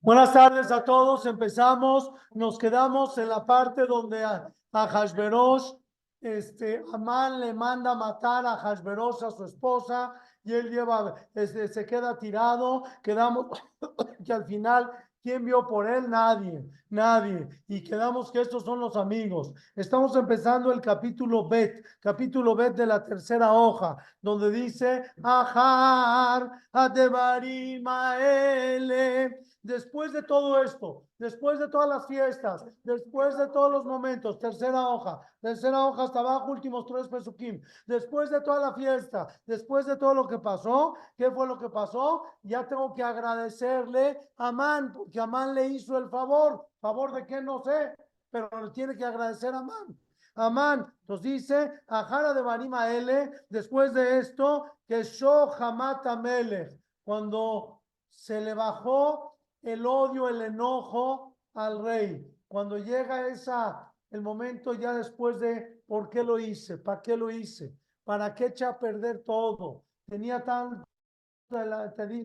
Buenas tardes a todos. Empezamos. Nos quedamos en la parte donde a, a este, Amán le manda matar a Hashverosh, a su esposa, y él lleva, este, se queda tirado. Quedamos que al final ¿Quién vio por él? Nadie, nadie. Y quedamos que estos son los amigos. Estamos empezando el capítulo Bet, capítulo Bet de la tercera hoja, donde dice, Ajar, Adebarimaele. Después de todo esto, después de todas las fiestas, después de todos los momentos, tercera hoja, tercera hoja hasta abajo, últimos tres pesukim, después de toda la fiesta, después de todo lo que pasó, ¿qué fue lo que pasó? Ya tengo que agradecerle a Amán, porque Amán le hizo el favor, favor de qué no sé, pero le tiene que agradecer a Amán. Amán, entonces dice, Ajara de Barima después de esto, que Shohamata Melech, cuando se le bajó el odio, el enojo al rey. Cuando llega esa, el momento ya después de por qué lo hice, para qué lo hice, para qué echa a perder todo. Tenía tan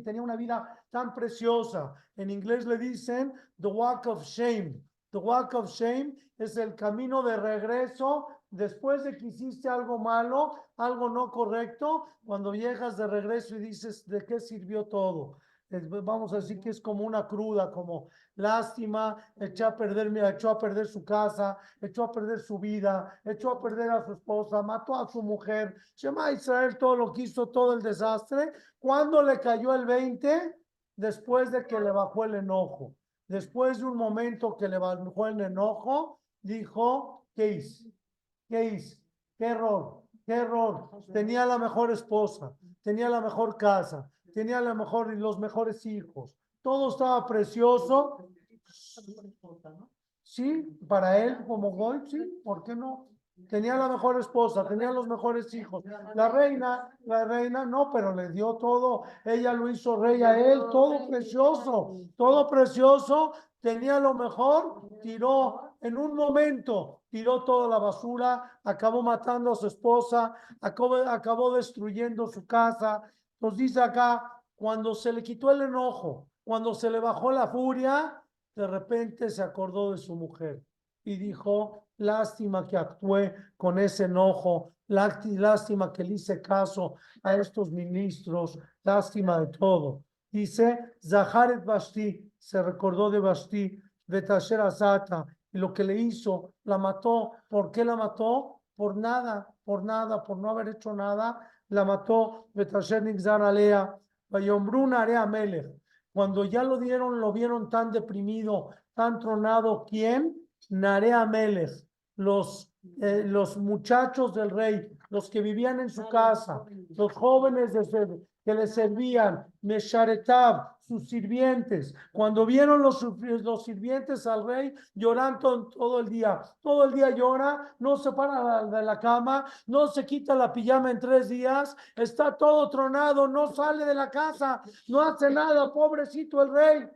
tenía una vida tan preciosa. En inglés le dicen the walk of shame. The walk of shame es el camino de regreso después de que hiciste algo malo, algo no correcto, cuando llegas de regreso y dices, ¿de qué sirvió todo? Vamos a decir que es como una cruda, como lástima, echó a perder, echó a perder su casa, echó a perder su vida, echó a perder a su esposa, mató a su mujer, Shema Israel todo lo que hizo, todo el desastre. cuando le cayó el 20? Después de que le bajó el enojo. Después de un momento que le bajó el enojo, dijo, ¿qué hice? ¿Qué hice? ¿Qué error? ¿Qué error? Tenía la mejor esposa, tenía la mejor casa, tenía la mejor, los mejores hijos, todo estaba precioso. Sí, para él como Goy, sí, ¿por qué no? Tenía la mejor esposa, tenía los mejores hijos. La reina, la reina no, pero le dio todo. Ella lo hizo rey a él, todo precioso, todo precioso. Tenía lo mejor, tiró en un momento, tiró toda la basura, acabó matando a su esposa, acabó, acabó destruyendo su casa, nos dice acá, cuando se le quitó el enojo, cuando se le bajó la furia, de repente se acordó de su mujer y dijo, lástima que actué con ese enojo, lástima que le hice caso a estos ministros, lástima de todo. Dice, Zaharet Basti, se recordó de Basti, Betasher Azata, y lo que le hizo, la mató. ¿Por qué la mató? Por nada, por nada, por no haber hecho nada, la mató. Cuando ya lo dieron, lo vieron tan deprimido, tan tronado, ¿quién? Narea Melech, los, eh, los muchachos del rey, los que vivían en su casa, los jóvenes de, que le servían, Mesharetab, sus sirvientes. Cuando vieron los, los sirvientes al rey, llorando todo el día. Todo el día llora, no se para de la cama, no se quita la pijama en tres días, está todo tronado, no sale de la casa, no hace nada, pobrecito el rey.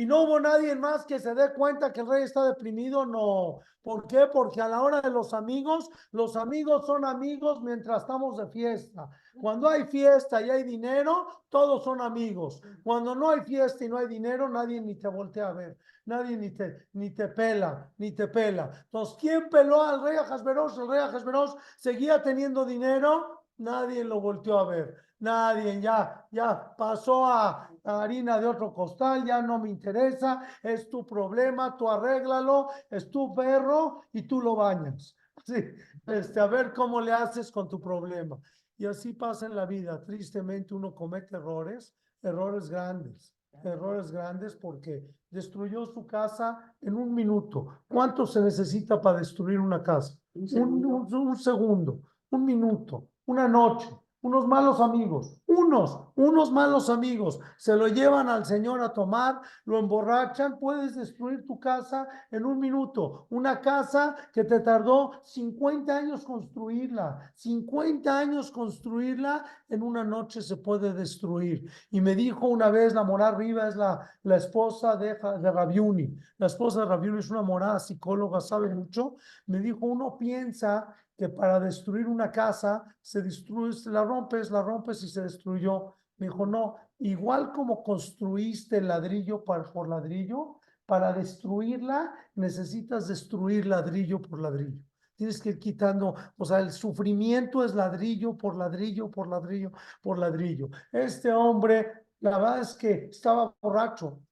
Y no hubo nadie más que se dé cuenta que el rey está deprimido, no. ¿Por qué? Porque a la hora de los amigos, los amigos son amigos mientras estamos de fiesta. Cuando hay fiesta y hay dinero, todos son amigos. Cuando no hay fiesta y no hay dinero, nadie ni te voltea a ver. Nadie ni te, ni te pela, ni te pela. Entonces, ¿quién peló al rey Ajasveros? El rey Ajasveros seguía teniendo dinero, nadie lo volteó a ver. Nadie, ya, ya pasó a, harina de otro costal, ya no me interesa, es tu problema, tú arréglalo, es tu perro y tú lo bañas. Sí, este, a ver cómo le haces con tu problema. Y así pasa en la vida. Tristemente uno comete errores, errores grandes, errores grandes porque destruyó su casa en un minuto. ¿Cuánto se necesita para destruir una casa? un segundo, un minuto, una noche unos malos amigos, unos, unos malos amigos, se lo llevan al Señor a tomar, lo emborrachan, puedes destruir tu casa en un minuto. Una casa que te tardó 50 años construirla, 50 años construirla, en una noche se puede destruir. Y me dijo una vez, la mora arriba es la, la esposa de, de Rabiuni, la esposa de Rabiuni es una morada psicóloga, sabe mucho, me dijo, uno piensa que para destruir una casa se destruye, la rompes, la rompes y se destruyó. Me dijo, no, igual como construiste ladrillo por, ladrillo, para destruirla necesitas destruir ladrillo por ladrillo. Tienes que ir quitando, o sea, el sufrimiento es ladrillo por ladrillo, por ladrillo, por ladrillo. Este hombre, la verdad es que estaba borracho,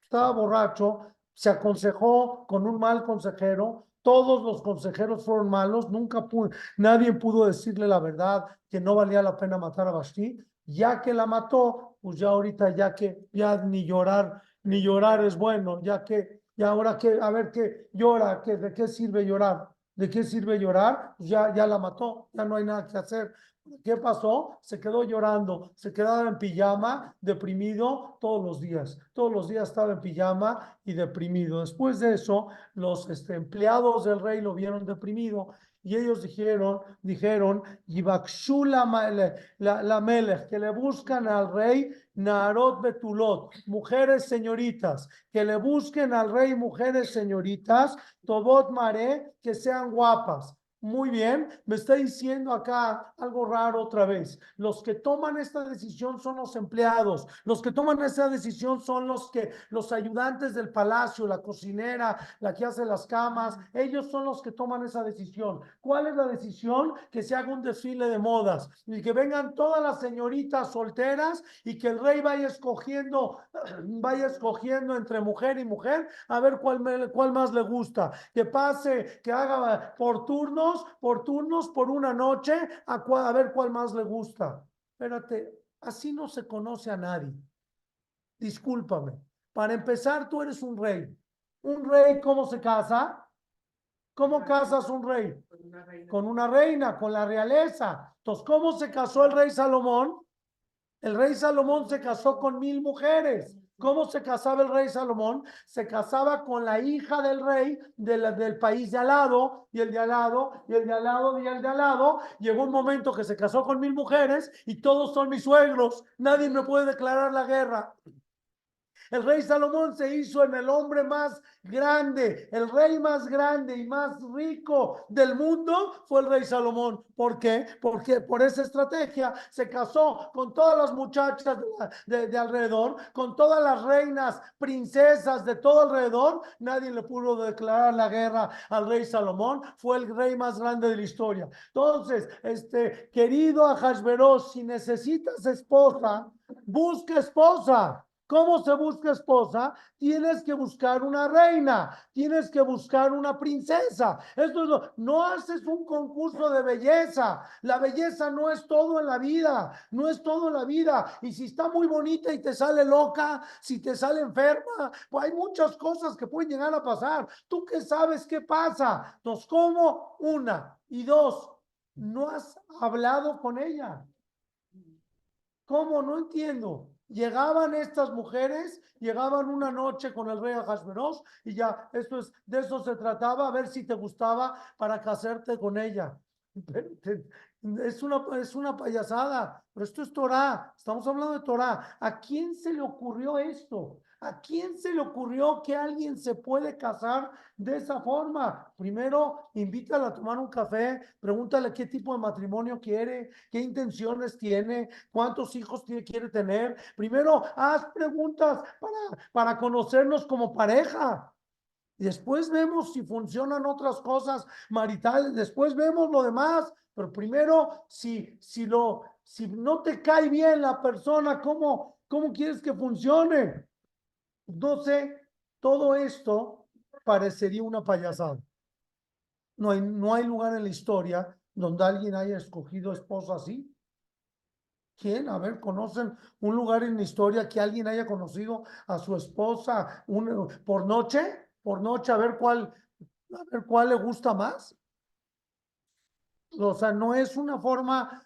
estaba borracho, se aconsejó con un mal consejero, todos los consejeros fueron malos, nunca pudo, nadie pudo decirle la verdad que no valía la pena matar a Basti, ya que la mató, pues ya ahorita ya que ya ni llorar, ni llorar es bueno, ya que, y ahora que, a ver qué llora, que, de qué sirve llorar, de qué sirve llorar, pues ya, ya la mató, ya no hay nada que hacer. ¿Qué pasó? Se quedó llorando, se quedaba en pijama, deprimido todos los días. Todos los días estaba en pijama y deprimido. Después de eso, los este, empleados del rey lo vieron deprimido y ellos dijeron, dijeron, la melech, que le buscan al rey Narot Betulot, mujeres señoritas, que le busquen al rey mujeres señoritas, Tobot Mare, que sean guapas. Muy bien, me está diciendo acá algo raro otra vez. Los que toman esta decisión son los empleados. Los que toman esta decisión son los que los ayudantes del palacio, la cocinera, la que hace las camas, ellos son los que toman esa decisión. ¿Cuál es la decisión? Que se haga un desfile de modas y que vengan todas las señoritas solteras y que el rey vaya escogiendo vaya escogiendo entre mujer y mujer a ver cuál cuál más le gusta. Que pase, que haga por turno por turnos, por una noche, a, a ver cuál más le gusta. Espérate, así no se conoce a nadie. Discúlpame. Para empezar, tú eres un rey. ¿Un rey cómo se casa? ¿Cómo casas un rey? Con una reina, con la realeza. Entonces, ¿cómo se casó el rey Salomón? El rey Salomón se casó con mil mujeres. ¿Cómo se casaba el rey Salomón? Se casaba con la hija del rey del país de al lado, y el de al lado, y el de al lado, y el de al lado. Llegó un momento que se casó con mil mujeres y todos son mis suegros. Nadie me puede declarar la guerra. El rey Salomón se hizo en el hombre más grande, el rey más grande y más rico del mundo fue el rey Salomón. ¿Por qué? Porque por esa estrategia se casó con todas las muchachas de, alrededor, con todas las reinas, princesas de todo alrededor. Nadie le pudo declarar la guerra al rey Salomón. Fue el rey más grande de la historia. Entonces, este querido Ajasveros, si necesitas esposa, busca esposa. ¿Cómo se busca esposa? Tienes que buscar una reina, tienes que buscar una princesa. Esto es no haces un concurso de belleza. La belleza no es todo en la vida, no es todo en la vida. Y si está muy bonita y te sale loca, si te sale enferma, pues hay muchas cosas que pueden llegar a pasar. ¿Tú qué sabes qué pasa? Entonces, ¿cómo? Una. Y dos, no has hablado con ella. ¿Cómo? No entiendo. Llegaban estas mujeres, llegaban una noche con el rey Ahasveros y ya, esto es, de eso se trataba, a ver si te gustaba para casarte con ella. Es una, es una payasada, pero esto es Torah, estamos hablando de Torah. ¿A quién se le ocurrió esto? ¿A quién se le ocurrió que alguien se puede casar de esa forma? Primero, invítala a tomar un café, pregúntale qué tipo de matrimonio quiere, qué intenciones tiene, cuántos hijos quiere tener. Primero, haz preguntas para, para conocernos como pareja. Después vemos si funcionan otras cosas maritales, después vemos lo demás, pero primero, si, si, lo, si no te cae bien la persona, ¿cómo, cómo quieres que funcione? No sé, todo esto parecería una payasada. No hay, no hay lugar en la historia donde alguien haya escogido esposa así. ¿Quién? A ver, ¿conocen un lugar en la historia que alguien haya conocido a su esposa por noche? Por noche, a ver cuál, a ver cuál le gusta más. O sea, no es una forma,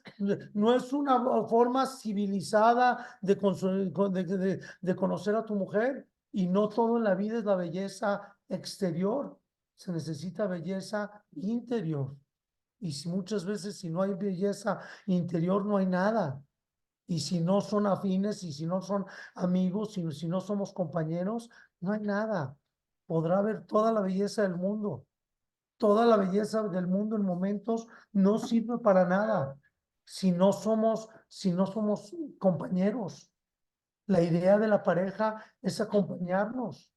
no es una forma civilizada de, de, de conocer a tu mujer. Y no todo en la vida es la belleza exterior, se necesita belleza interior. Y si muchas veces si no hay belleza interior no hay nada. Y si no son afines y si no son amigos y si no somos compañeros, no hay nada. Podrá haber toda la belleza del mundo. Toda la belleza del mundo en momentos no sirve para nada. Si no somos, si no somos compañeros? La idea de la pareja es acompañarnos,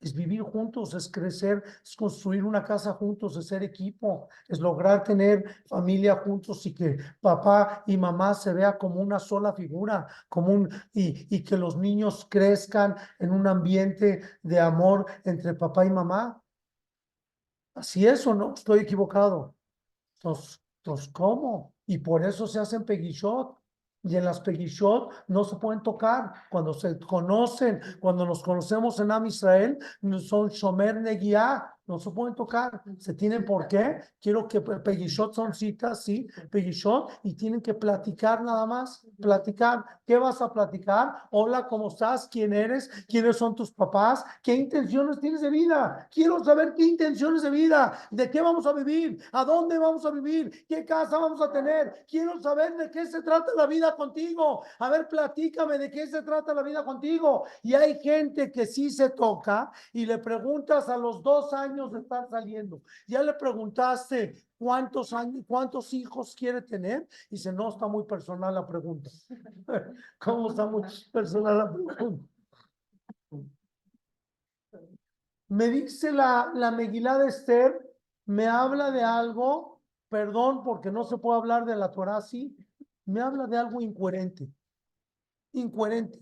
es vivir juntos, es crecer, es construir una casa juntos, es ser equipo, es lograr tener familia juntos y que papá y mamá se vea como una sola figura, como un, y, y que los niños crezcan en un ambiente de amor entre papá y mamá. Así es o no, estoy equivocado. Entonces, entonces ¿cómo? Y por eso se hacen peguichot. Y en las Pegishot no se pueden tocar. Cuando se conocen, cuando nos conocemos en Am Israel, son Shomer Negiah, no se pueden tocar. Se tienen por qué. Quiero que Pegishot son citas, sí, Pegishot, y tienen que platicar nada más. Platicar. ¿Qué vas a platicar? Hola, ¿cómo estás? ¿Quién eres? ¿Quiénes son tus papás? ¿Qué intenciones tienes de vida? Quiero saber qué intenciones de vida. ¿De qué vamos a vivir? ¿A dónde vamos a vivir? ¿Qué casa vamos a tener? Quiero saber de qué se trata la vida contigo. A ver, platícame de qué se trata la vida contigo. Y hay gente que sí se toca y le preguntas a los dos años de estar saliendo. Ya le preguntaste cuántos años, cuántos hijos quiere tener. Y dice, no, está muy personal la pregunta. ¿Cómo está muy personal la pregunta? Me dice la, la de Esther, me habla de algo, perdón, porque no se puede hablar de la Torah me habla de algo incoherente. Incoherente.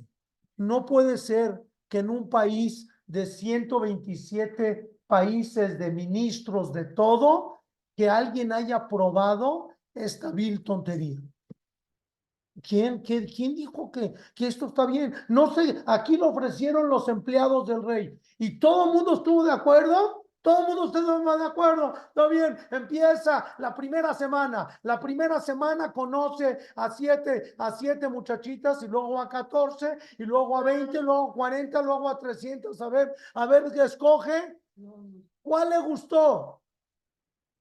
No puede ser que en un país de 127 países, de ministros, de todo, que alguien haya aprobado esta vil tontería. ¿Quién, qué, ¿Quién dijo que, que esto está bien? No sé, aquí lo ofrecieron los empleados del rey y todo el mundo estuvo de acuerdo. Todo el mundo estuvo de acuerdo. Está bien, empieza la primera semana. La primera semana conoce a siete, a siete muchachitas y luego a 14 y luego a 20, luego a 40, luego a 300. A ver, a ver qué escoge. ¿Cuál le gustó?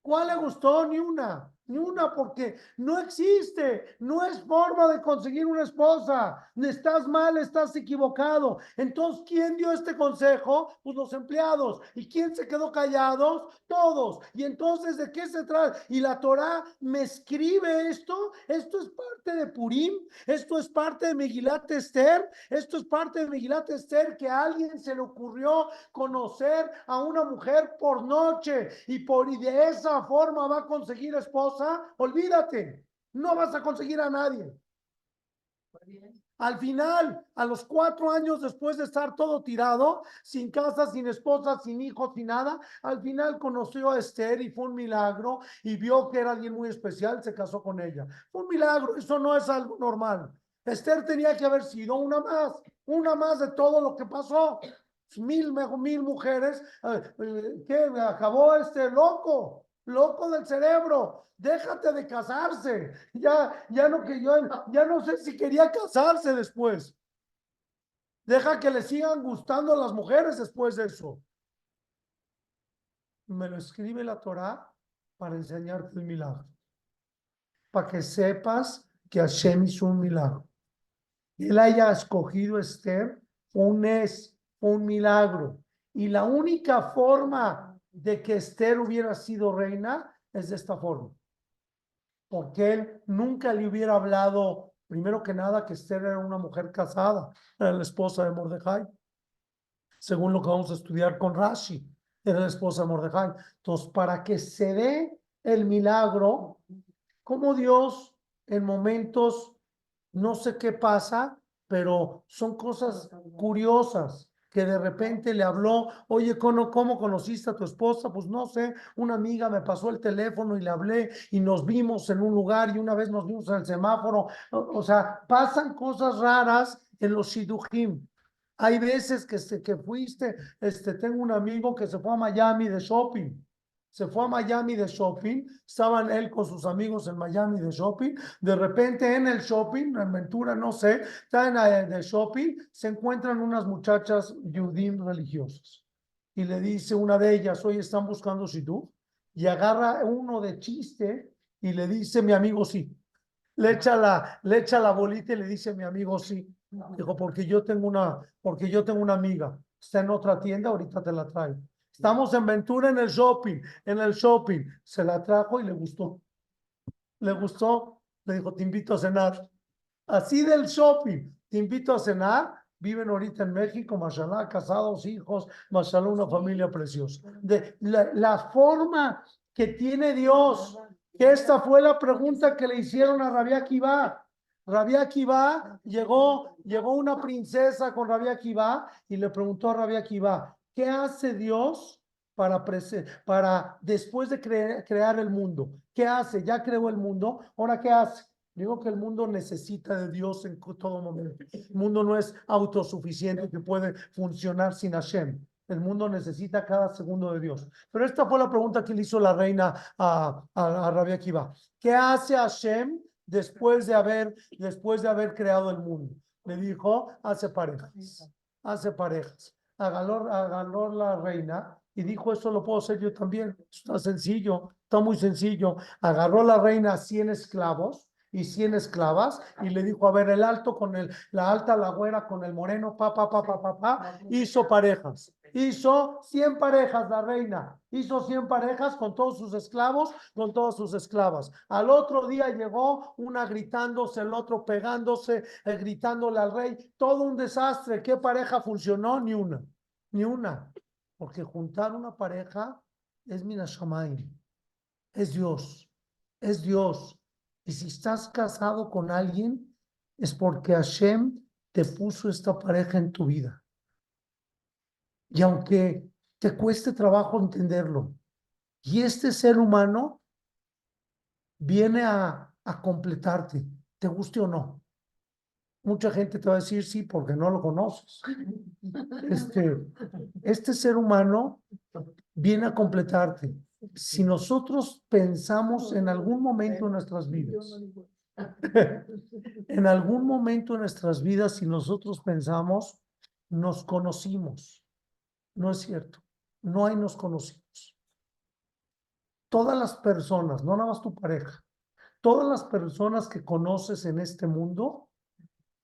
¿Cuál le gustó? Ni una ni una, porque no existe, no es forma de conseguir una esposa. Estás mal, estás equivocado. Entonces, ¿quién dio este consejo? Pues los empleados. ¿Y quién se quedó callados? Todos. Y entonces, ¿de qué se trata? Y la Torah me escribe esto. Esto es parte de Purim. Esto es parte de Megilat Esther. Esto es parte de Megilat Esther que a alguien se le ocurrió conocer a una mujer por noche y por y de esa forma va a conseguir esposa olvídate, no vas a conseguir a nadie. Al final, a los cuatro años después de estar todo tirado, sin casa, sin esposa, sin hijos, sin nada, al final conoció a Esther y fue un milagro y vio que era alguien muy especial, se casó con ella. Fue un milagro, eso no es algo normal. Esther tenía que haber sido una más, una más de todo lo que pasó. Mil, mil mujeres, eh, eh, acabó este loco, loco del cerebro. Déjate de casarse. Ya, ya no que yo, ya no sé si quería casarse después. Deja que le sigan gustando las mujeres después de eso. Me lo escribe la Torah para enseñarte el milagro. Para que sepas que Hashem hizo un milagro. Él haya escogido Esther un es un milagro. Y la única forma de que Esther hubiera sido reina es de esta forma porque él nunca le hubiera hablado, primero que nada, que Esther era una mujer casada, era la esposa de Mordejai, según lo que vamos a estudiar con Rashi, era la esposa de Mordejai. Entonces, para que se dé el milagro, como Dios en momentos, no sé qué pasa, pero son cosas curiosas que de repente le habló, oye, ¿cómo, ¿cómo conociste a tu esposa? Pues no sé, una amiga me pasó el teléfono y le hablé y nos vimos en un lugar y una vez nos vimos en el semáforo. O, sea, pasan cosas raras en los shidujim. Hay veces que, que fuiste, este, tengo un amigo que se fue a Miami de shopping se fue a Miami de shopping, estaban él con sus amigos en Miami de shopping, de repente en el shopping, en Ventura, no sé, están el shopping, se encuentran unas muchachas judim religiosas. Y le dice una de ellas, oye, están buscando si tú, y agarra uno de chiste y le dice, mi amigo sí, le echa la, le echa la bolita y le dice, mi amigo sí, dijo, porque yo tengo una, porque yo tengo una amiga, está en otra tienda, ahorita te la traigo. Estamos en Ventura en el shopping, en el shopping. Se la trajo y le gustó. Le gustó, le dijo, te invito a cenar. Así del shopping. Te invito a cenar. Viven ahorita en México, mashallah, casados, hijos, mashallah, una familia preciosa. De la, la forma que tiene Dios, que esta fue la pregunta que le hicieron a Rabia Akiva. Rabia Akiva llegó, llegó una princesa con Rabia Akiva y le preguntó a Rabia Akiva, ¿qué hace Dios para, para después de cre- crear el mundo? ¿Qué hace? Ya creó el mundo, ¿ahora qué hace? Digo que el mundo necesita de Dios en todo momento. El mundo no es autosuficiente que puede funcionar sin Hashem. El mundo necesita cada segundo de Dios. Pero esta fue la pregunta que le hizo la reina a, a, a Rabia Akiva. ¿Qué hace Hashem después de haber, después de haber creado el mundo? Le dijo, hace parejas, hace parejas. Agarró, agarró la reina y dijo, eso lo puedo hacer yo también. Está sencillo, está muy sencillo. Agarró la reina 100 esclavos y 100 esclavas y le dijo, a ver, el alto con el, la alta, la güera con el moreno, pa, pa, pa, pa, pa, pa, hizo parejas. Hizo 100 parejas la reina, hizo 100 parejas con todos sus esclavos, con todas sus esclavas. Al otro día llegó una gritándose, el otro pegándose, eh, gritándole al rey, todo un desastre. ¿Qué pareja funcionó? Ni una, ni una. Porque juntar una pareja es Minashamayim, es Dios, es Dios. Y si estás casado con alguien, es porque Hashem te puso esta pareja en tu vida. Y aunque te cueste trabajo entenderlo, y este ser humano viene a, a completarte, te guste o no. Mucha gente te va a decir sí porque no lo conoces. Este, este ser humano viene a completarte. Si nosotros pensamos en algún momento en nuestras vidas, en algún momento en nuestras vidas, si nosotros pensamos, nos conocimos. No es cierto. No hay nos conocimos. Todas las personas, no nada más tu pareja, todas las personas que conoces en este mundo,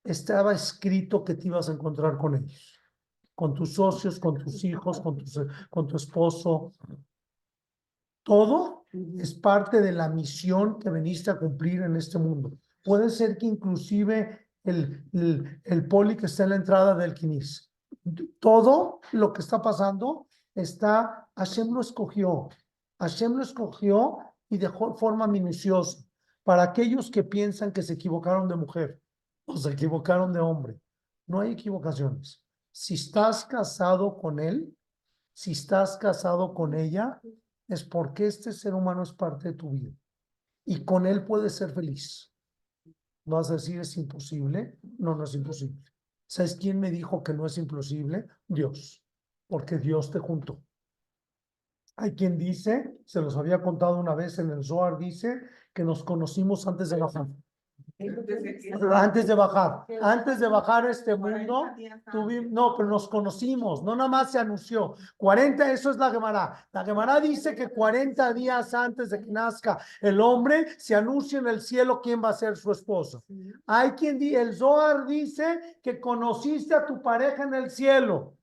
estaba escrito que te ibas a encontrar con ellos, con tus socios, con tus hijos, con, tus, con tu esposo. Todo es parte de la misión que veniste a cumplir en este mundo. Puede ser que inclusive el, el, el poli que está en la entrada del Quinis, todo lo que está pasando está, Hashem lo escogió, Hashem lo escogió y dejó forma minuciosa para aquellos que piensan que se equivocaron de mujer o se equivocaron de hombre. No hay equivocaciones. Si estás casado con él, si estás casado con ella, es porque este ser humano es parte de tu vida y con él puedes ser feliz. Vas a decir, es imposible. No, no es imposible. ¿Sabes quién me dijo que no es imposible? Dios, porque Dios te juntó. Hay quien dice, se los había contado una vez en el Zohar, dice que nos conocimos antes de bajar. Antes de bajar, antes de bajar a este mundo, tuvimos, no, pero nos conocimos, no nada más se anunció. 40, eso es la Gemara. La Gemara dice que 40 días antes de que nazca el hombre, se anuncia en el cielo quién va a ser su esposo. Hay quien dice, el Zohar dice que conociste a tu pareja en el cielo.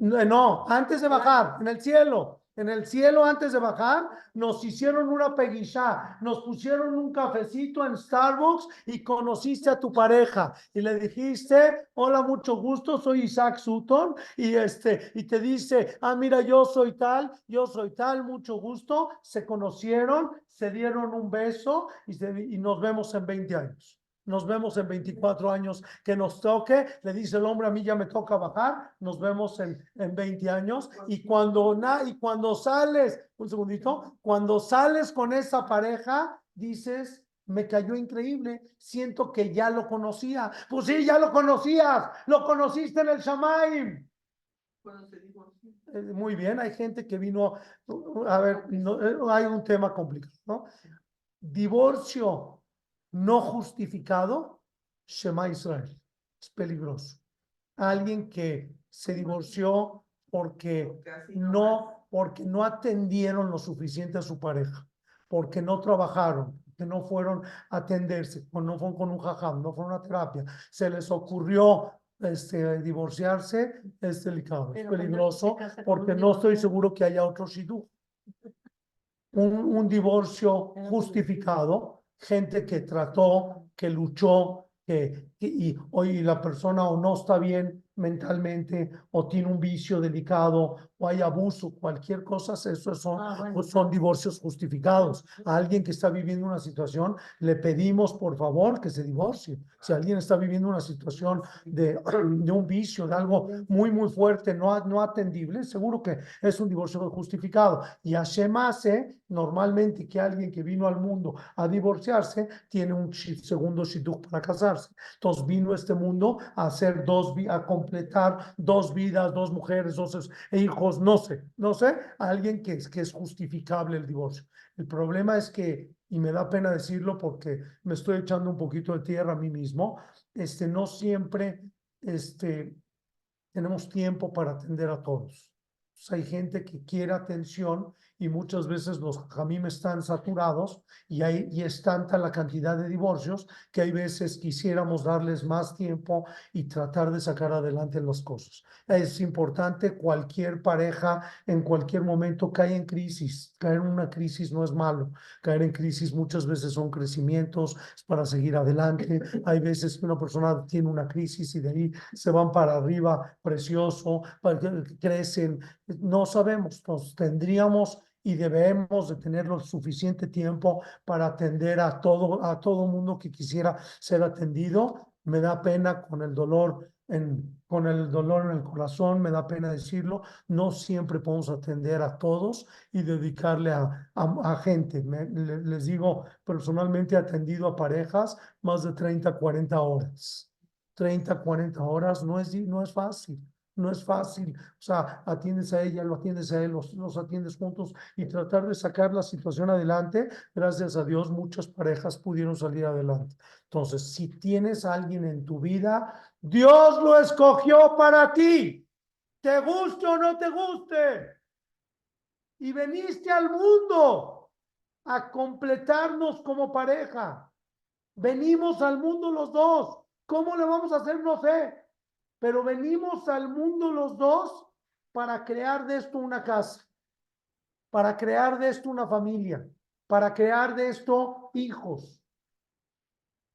No, no, antes de bajar, en el cielo. En el cielo, antes de bajar, nos hicieron una peguisá, nos pusieron un cafecito en Starbucks y conociste a tu pareja y le dijiste, hola, mucho gusto, soy Isaac Sutton y este, y te dice, ah, mira, yo soy tal, yo soy tal, mucho gusto, se conocieron, se dieron un beso y, se- y nos vemos en 20 años. Nos vemos en 24 años que nos toque, le dice el hombre, a mí ya me toca bajar, nos vemos en, en 20 años y cuando, na, y cuando sales, un segundito, cuando sales con esa pareja, dices, me cayó increíble, siento que ya lo conocía. Pues sí, ya lo conocías, lo conociste en el Shamaim. Eh, Muy bien, hay gente que vino, a ver, no, eh, hay un tema complicado, ¿no? Divorcio no justificado, Shema Israel, es peligroso. Alguien que se divorció porque no, porque no atendieron lo suficiente a su pareja, porque no trabajaron, que no fueron a atenderse, no fueron con un jajam, no fueron a terapia, se les ocurrió este, divorciarse, es delicado, es peligroso, porque no estoy seguro que haya otro shidduch. Un, un divorcio Pero- justificado, gente que trató, que luchó, que, y hoy la persona o no está bien mentalmente o tiene un vicio delicado o hay abuso, cualquier cosa, eso son, Ah, bueno. pues son divorcios justificados. A alguien que está viviendo una situación, le pedimos por favor que se divorcie. Si alguien está viviendo una situación de, de un vicio, de algo muy, muy fuerte, no, a- no atendible, seguro que es un divorcio justificado. Y Hashem hace normalmente que alguien que vino al mundo a divorciarse tiene un segundo shidduch para casarse. Entonces vino este mundo a hacer dos, a completar dos vidas, dos mujeres, dos e hijos, no sé, no sé, alguien que es, que es justificable el divorcio. El problema es que, y me da pena decirlo porque me estoy echando un poquito de tierra a mí mismo, este, no siempre, este, tenemos tiempo para atender a todos. O hay gente que quiere atención y muchas veces los jamim están saturados y, hay, y es tanta la cantidad de divorcios que hay veces quisiéramos darles más tiempo y tratar de sacar adelante las cosas. Es importante cualquier pareja en cualquier momento cae en crisis. Caer en una crisis no es malo. Caer en crisis muchas veces son crecimientos para seguir adelante. Hay veces que una persona tiene una crisis y de ahí se van para arriba precioso, crecen. No sabemos, entonces tendríamos y debemos de tener lo suficiente tiempo para atender a todo a todo mundo que quisiera ser atendido. Me da pena con el dolor en, con el dolor en el corazón, me da pena decirlo, no siempre podemos atender a todos y dedicarle a, a, a gente. Me- le- les digo, personalmente he atendido a parejas más de 30, 40 horas. 30, 40 horas no es, no es fácil. No es fácil, o sea, atiendes a ella, lo atiendes a él, los, los atiendes juntos y tratar de sacar la situación adelante. Gracias a Dios, muchas parejas pudieron salir adelante. Entonces, si tienes a alguien en tu vida, Dios lo escogió para ti, te guste o no te guste. Y veniste al mundo a completarnos como pareja. Venimos al mundo los dos. ¿Cómo le vamos a hacer? No sé. Pero venimos al mundo los dos para crear de esto una casa, para crear de esto una familia, para crear de esto hijos.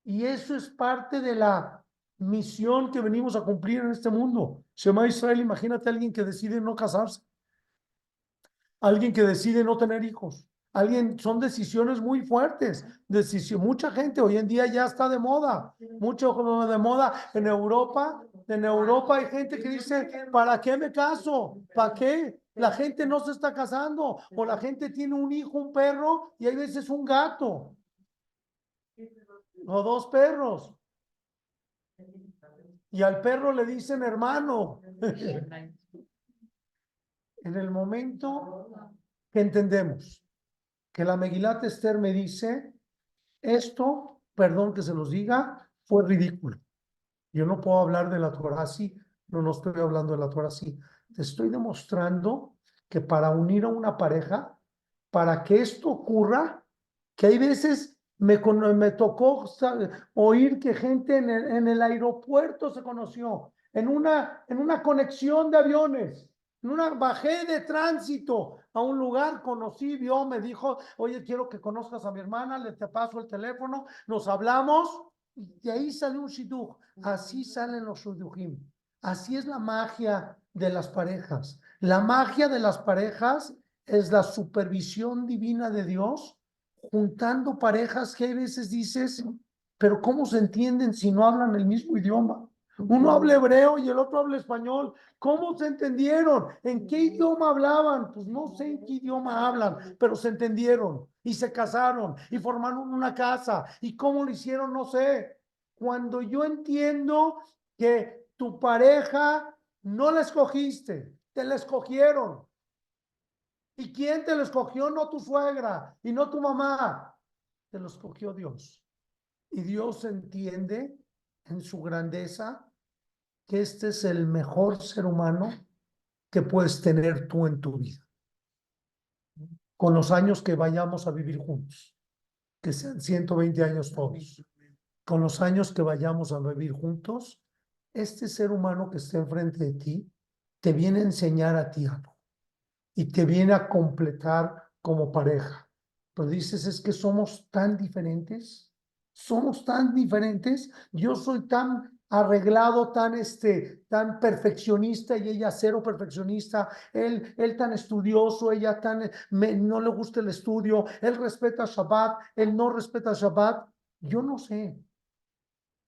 Y eso es parte de la misión que venimos a cumplir en este mundo. Shema Israel, imagínate a alguien que decide no casarse, alguien que decide no tener hijos. Alguien, son decisiones muy fuertes. Decisión, mucha gente hoy en día ya está de moda. Mucho de moda en Europa. En Europa hay gente que dice, ¿para qué me caso? ¿Para qué? La gente no se está casando. O la gente tiene un hijo, un perro, y hay veces un gato. O dos perros. Y al perro le dicen hermano. En el momento que entendemos que la Megilat Esther me dice, esto, perdón que se los diga, fue ridículo. Yo no puedo hablar de la Torah así, no, no estoy hablando de la Torah así. Te estoy demostrando que para unir a una pareja, para que esto ocurra, que hay veces me, me tocó oír que gente en el, en el aeropuerto se conoció, en una, en una conexión de aviones. En una bajé de tránsito a un lugar, conocí, vio, me dijo, oye, quiero que conozcas a mi hermana, le te paso el teléfono, nos hablamos, y de ahí salió un shidduch. Así salen los shidduchim. Así es la magia de las parejas. La magia de las parejas es la supervisión divina de Dios, juntando parejas que hay veces dices, pero ¿cómo se entienden si no hablan el mismo idioma? Uno habla hebreo y el otro habla español. ¿Cómo se entendieron? ¿En qué idioma hablaban? Pues no sé en qué idioma hablan, pero se entendieron y se casaron y formaron una casa. ¿Y cómo lo hicieron? No sé. Cuando yo entiendo que tu pareja no la escogiste, te la escogieron. ¿Y quién te lo escogió? No tu suegra y no tu mamá. Te lo escogió Dios. Y Dios entiende en su grandeza que este es el mejor ser humano que puedes tener tú en tu vida. Con los años que vayamos a vivir juntos, que sean 120 años todos. Con los años que vayamos a vivir juntos, este ser humano que está enfrente de ti te viene a enseñar a ti algo y te viene a completar como pareja. Pero dices, es que somos tan diferentes. Somos tan diferentes. Yo soy tan arreglado, tan este, tan perfeccionista y ella cero perfeccionista. Él, él tan estudioso, ella tan no le gusta el estudio. Él respeta Shabbat, él no respeta Shabbat. Yo no sé.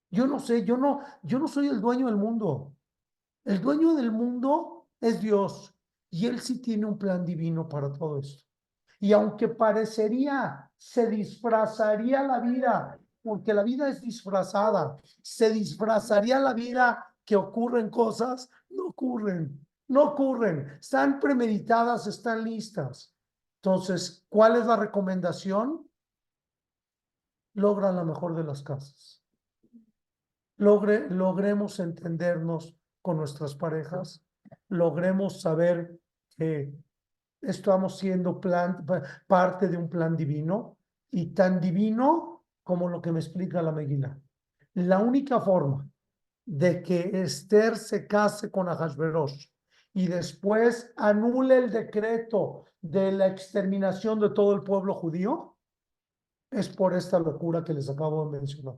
Yo no sé, yo no, yo no soy el dueño del mundo. El dueño del mundo es Dios y él sí tiene un plan divino para todo esto. Y aunque parecería, se disfrazaría la vida, porque la vida es disfrazada, se disfrazaría la vida que ocurren cosas, no ocurren, no ocurren, están premeditadas, están listas. Entonces, ¿cuál es la recomendación? Logra la mejor de las casas. Logre, logremos entendernos con nuestras parejas, logremos saber que estamos siendo parte de un plan divino y tan divino como lo que me explica la Meguila. La única forma de que Esther se case con Ahasverosh y después anule el decreto de la exterminación de todo el pueblo judío es por esta locura que les acabo de mencionar.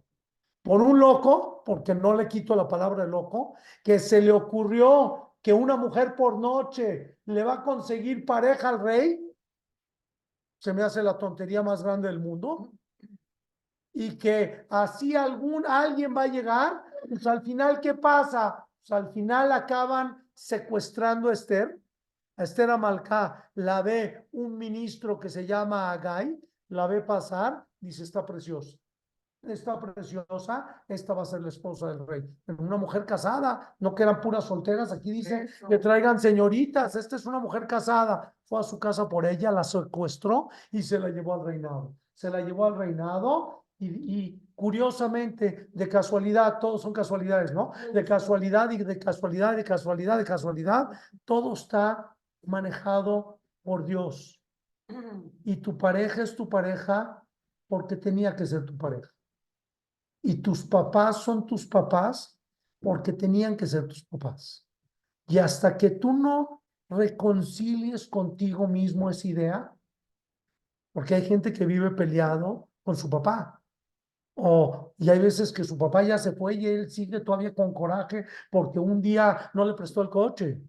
Por un loco, porque no le quito la palabra loco, que se le ocurrió que una mujer por noche le va a conseguir pareja al rey, se me hace la tontería más grande del mundo, y que así algún, alguien va a llegar, pues al final, ¿qué pasa? Pues al final acaban secuestrando a Esther, a Esther Amalcá la ve un ministro que se llama Agay, la ve pasar, dice, está preciosa esta preciosa, esta va a ser la esposa del rey. Una mujer casada, no que eran puras solteras, aquí dice que traigan señoritas, esta es una mujer casada, fue a su casa por ella, la secuestró y se la llevó al reinado. Se la llevó al reinado y, curiosamente, de casualidad, todos son casualidades, ¿no? De casualidad y de casualidad, de casualidad, de casualidad, todo está manejado por Dios. Y tu pareja es tu pareja porque tenía que ser tu pareja y tus papás son tus papás porque tenían que ser tus papás. Y hasta que tú no reconcilies contigo mismo esa idea, porque hay gente que vive peleado con su papá. O, y hay veces que su papá ya se fue y él sigue todavía con coraje porque un día no le prestó el coche.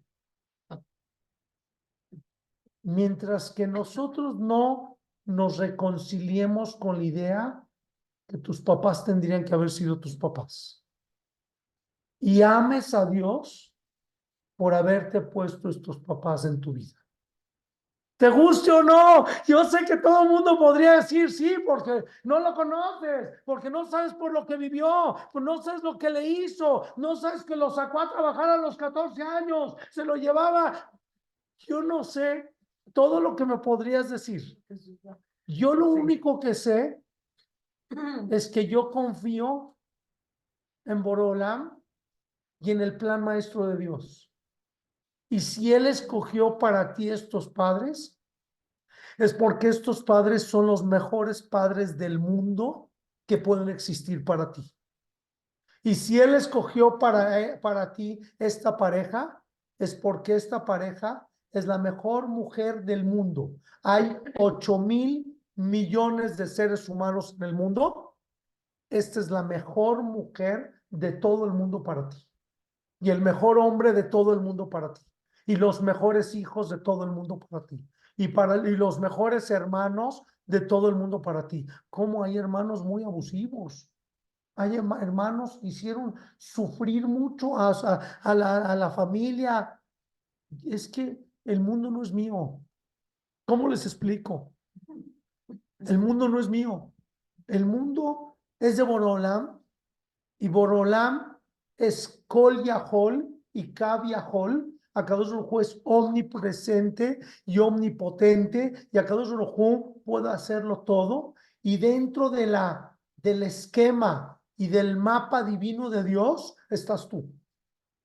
Mientras que nosotros no nos reconciliemos con la idea que tus papás tendrían que haber sido tus papás. Y ames a Dios por haberte puesto estos papás en tu vida. ¿Te guste o no? Yo sé que todo el mundo podría decir sí, porque no lo conoces, porque no sabes por lo que vivió, no sabes lo que le hizo, no sabes que lo sacó a trabajar a los 14 años, se lo llevaba. Yo no sé todo lo que me podrías decir. Yo lo único que sé es que yo confío en Borolam y en el plan maestro de Dios. Y si Él escogió para ti estos padres, es porque estos padres son los mejores padres del mundo que pueden existir para ti. Y si Él escogió para, eh, para ti esta pareja, es porque esta pareja es la mejor mujer del mundo. Hay ocho mil millones de seres humanos en el mundo, esta es la mejor mujer de todo el mundo para ti. Y el mejor hombre de todo el mundo para ti. Y los mejores hijos de todo el mundo para ti. Y, para, y los mejores hermanos de todo el mundo para ti. Como hay hermanos muy abusivos. Hay hermanos que hicieron sufrir mucho a, a, la, a la familia. Es que el mundo no es mío. ¿Cómo les explico? El mundo no es mío. El mundo es de Borolam y Borolam es Kol Yahol y Kab Yahol. Akadosh Baruj es omnipresente y omnipotente y Akadosh Baruj puede hacerlo todo y dentro de la, del esquema y del mapa divino de Dios estás tú.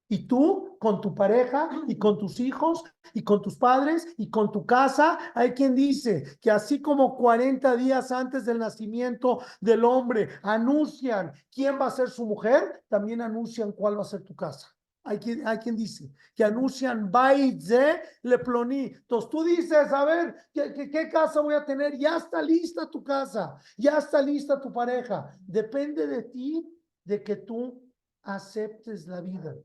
Y tú, con tu pareja y con tus hijos y con tus padres y con tu casa, hay quien dice que así como 40 días antes del nacimiento del hombre anuncian quién va a ser su mujer, también anuncian cuál va a ser tu casa. Hay quien, hay quien dice que anuncian Baitze le ploní. Entonces tú dices, a ver, ¿qué, ¿qué, qué, casa voy a tener? Ya está lista tu casa, ya está lista tu pareja. Depende de ti, de que tú aceptes la vida.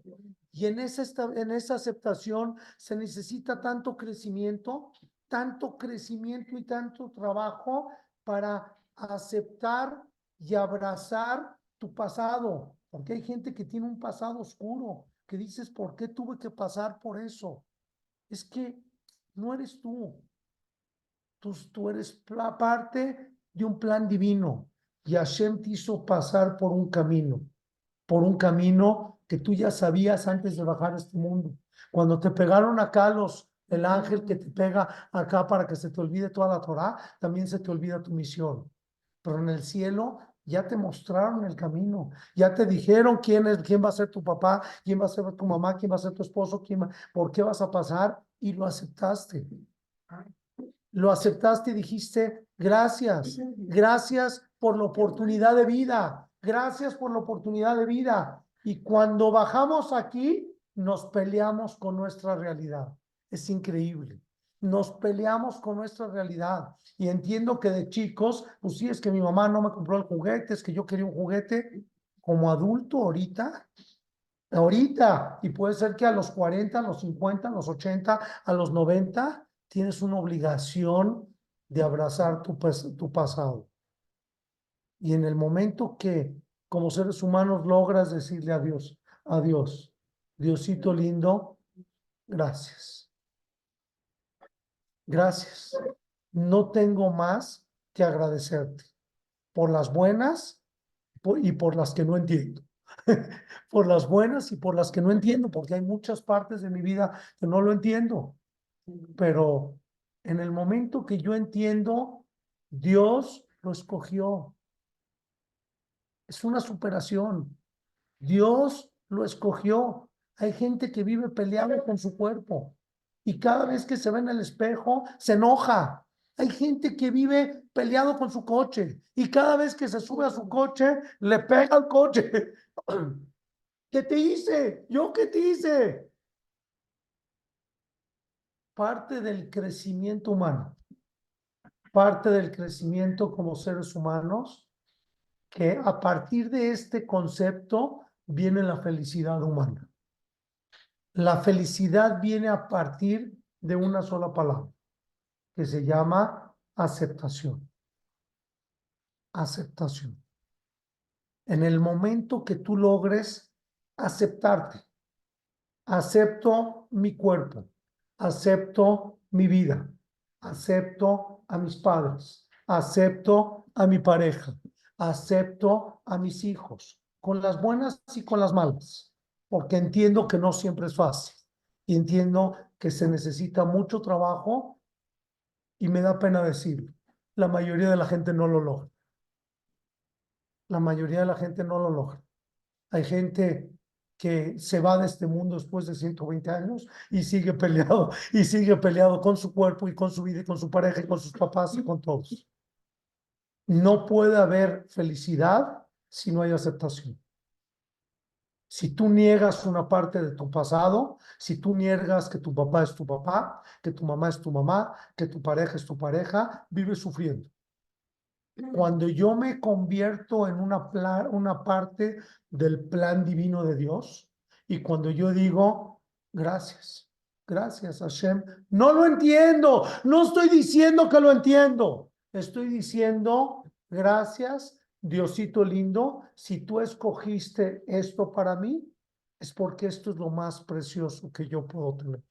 Y en esa, en esa aceptación se necesita tanto crecimiento, tanto crecimiento y tanto trabajo para aceptar y abrazar tu pasado. Porque hay gente que tiene un pasado oscuro, que dices, ¿por qué tuve que pasar por eso? Es que no eres tú. Tú, tú eres parte de un plan divino. Y Hashem te hizo pasar por un camino, por un camino que tú ya sabías antes de bajar a este mundo. Cuando te pegaron acá los, el ángel que te pega acá para que se te olvide toda la Torah, también se te olvida tu misión. Pero en el cielo ya te mostraron el camino, ya te dijeron quién es, quién va a ser tu papá, quién va a ser tu mamá, quién va a ser tu esposo, quién por qué vas a pasar y lo aceptaste. Lo aceptaste y dijiste, gracias, gracias por la oportunidad de vida, gracias por la oportunidad de vida. Y cuando bajamos aquí, nos peleamos con nuestra realidad. Es increíble nos peleamos con nuestra realidad. Y entiendo que de chicos, pues sí, es que mi mamá no me compró el juguete, es que yo quería un juguete como adulto ahorita, ahorita, y puede ser que a los 40, a los 50, a los 80, a los 90, tienes una obligación de abrazar tu, tu pasado. Y en el momento que como seres humanos logras decirle adiós, adiós, Diosito lindo, gracias Gracias. No tengo más que agradecerte por las buenas y por las que no entiendo. por las buenas y por las que no entiendo, porque hay muchas partes de mi vida que no lo entiendo. Pero en el momento que yo entiendo, Dios lo escogió. Es una superación. Dios lo escogió. Hay gente que vive peleando con su cuerpo y cada vez que se ve en el espejo se enoja. Hay gente que vive peleado con su coche y cada vez que se sube a su coche le pega al coche. ¿Qué te hice? ¿Yo qué te hice? Parte del crecimiento humano, parte del crecimiento como seres humanos, que a partir de este concepto viene la felicidad humana. La felicidad viene a partir de una sola palabra, que se llama aceptación. Aceptación. En el momento que tú logres aceptarte, acepto mi cuerpo, acepto mi vida, acepto a mis padres, acepto a mi pareja, acepto a mis hijos, con las buenas y con las malas porque entiendo que no siempre es fácil y entiendo que se necesita mucho trabajo y me da pena decirlo. La mayoría de la gente no lo logra. La mayoría de la gente no lo logra. Hay gente que se va de este mundo después de 120 años y sigue peleado, y sigue peleado con su cuerpo y con su vida y con su pareja y con sus papás y con todos. No puede haber felicidad si no hay aceptación. Si tú niegas una parte de tu pasado, si tú niegas que tu papá es tu papá, que tu mamá es tu mamá, que tu pareja es tu pareja, vives sufriendo. Cuando yo me convierto en una, una parte del plan divino de Dios y cuando yo digo, gracias, gracias Hashem, no lo entiendo, no estoy diciendo que lo entiendo, estoy diciendo, gracias Diosito lindo, si tú escogiste esto para mí, es porque esto es lo más precioso que yo puedo tener.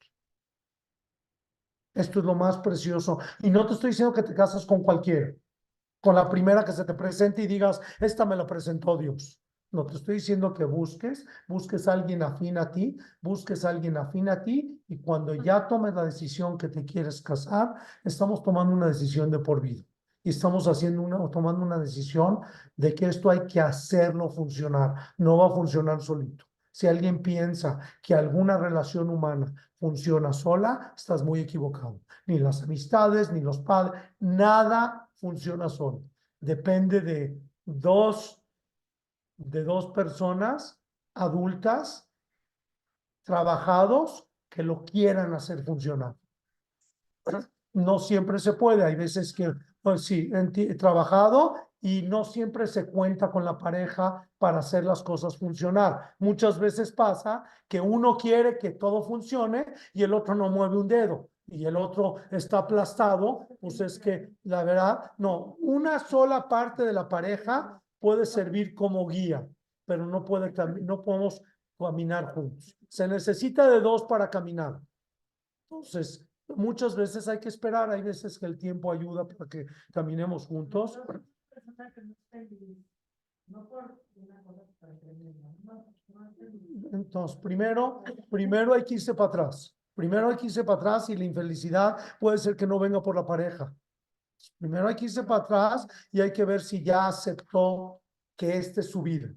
Esto es lo más precioso. Y no te estoy diciendo que te casas con cualquiera, con la primera que se te presente y digas, esta me la presentó Dios. No, te estoy diciendo que busques, busques a alguien afín a ti, busques a alguien afín a ti y cuando ya tomes la decisión que te quieres casar, estamos tomando una decisión de por vida y estamos haciendo una, tomando una decisión de que esto hay que hacerlo funcionar, no va a funcionar solito. Si alguien piensa que alguna relación humana funciona sola, estás muy equivocado. Ni las amistades, ni los padres, nada funciona solo. Depende de dos, de dos personas adultas trabajados que lo quieran hacer funcionar. No siempre se puede, hay veces que, pues sí, trabajado y no siempre se cuenta con la pareja para hacer las cosas funcionar. Muchas veces pasa que uno quiere que todo funcione y el otro no mueve un dedo y el otro está aplastado, pues es que la verdad, no, una sola parte de la pareja puede servir como guía, pero no puede no podemos caminar juntos. Se necesita de dos para caminar. Entonces, muchas veces hay que esperar, hay veces que el tiempo ayuda para que caminemos juntos. Entonces, primero, primero hay que irse para atrás. Primero hay que irse para atrás y la infelicidad puede ser que no venga por la pareja. Primero hay que irse para atrás y hay que ver si ya aceptó que esta es su vida.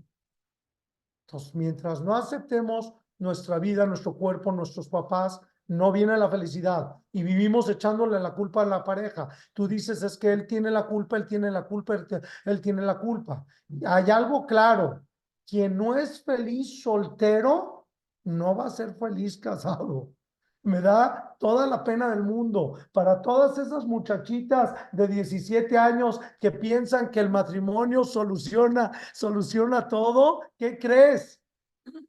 Entonces, mientras no aceptemos nuestra vida, nuestro cuerpo, nuestros papás, no viene la felicidad y vivimos echándole la culpa a la pareja. Tú dices, es que él tiene la culpa, él tiene la culpa, él, tiene la culpa. Hay algo claro, quien no es feliz soltero, no va a ser feliz casado. Me da toda la pena del mundo para todas esas muchachitas de 17 años que piensan que el matrimonio soluciona, soluciona todo. ¿Qué crees?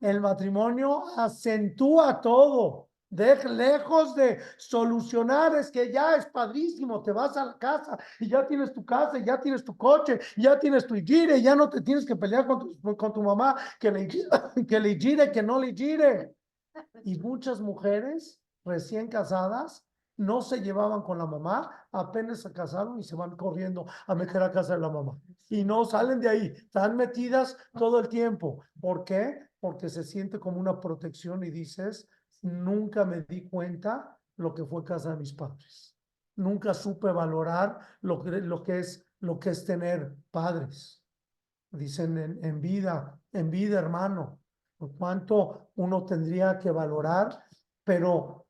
El matrimonio acentúa todo. De, lejos de solucionar, es que ya es padrísimo, te vas a la casa y ya tienes tu casa, y ya tienes tu coche, y ya tienes tu gire, ya no te tienes que pelear con tu, con tu mamá, que le, que le gire, que no le gire. Y muchas mujeres recién casadas no se llevaban con la mamá, apenas se casaron y se van corriendo a meter a casa de la mamá. Y no salen de ahí, están metidas todo el tiempo. ¿Por qué? Porque se siente como una protección y dices, nunca me di cuenta lo que fue casa de mis padres. Nunca supe valorar lo que, es lo que es tener padres. Dicen en, vida, en vida, hermano, cuánto uno tendría que valorar, pero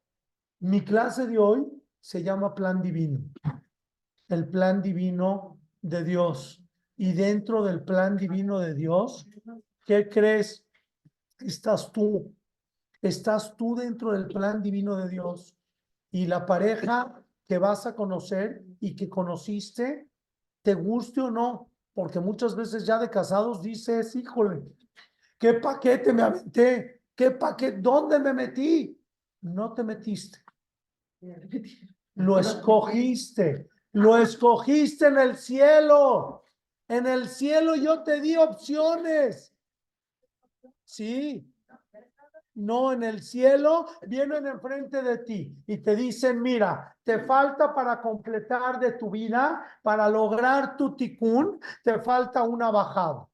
mi clase de hoy se llama plan divino, el plan divino de Dios. Y dentro del plan divino de Dios, ¿qué crees? Estás tú, estás tú dentro del plan divino de Dios. Y la pareja que vas a conocer y que conociste, te guste o no, porque muchas veces ya de casados dices, híjole, ¿qué paquete me aventé? ¿Qué paquete? ¿Dónde me metí? No te metiste. Lo escogiste. Lo escogiste en el cielo. En el cielo yo te di opciones. Sí. No, en el cielo vienen enfrente de ti y te dicen, mira, te falta para completar de tu vida, para lograr tu ticún, te falta una bajada.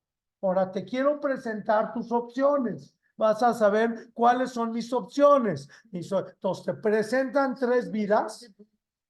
Ahora te quiero presentar tus opciones. Vas a saber cuáles son mis opciones. Entonces te presentan tres vidas.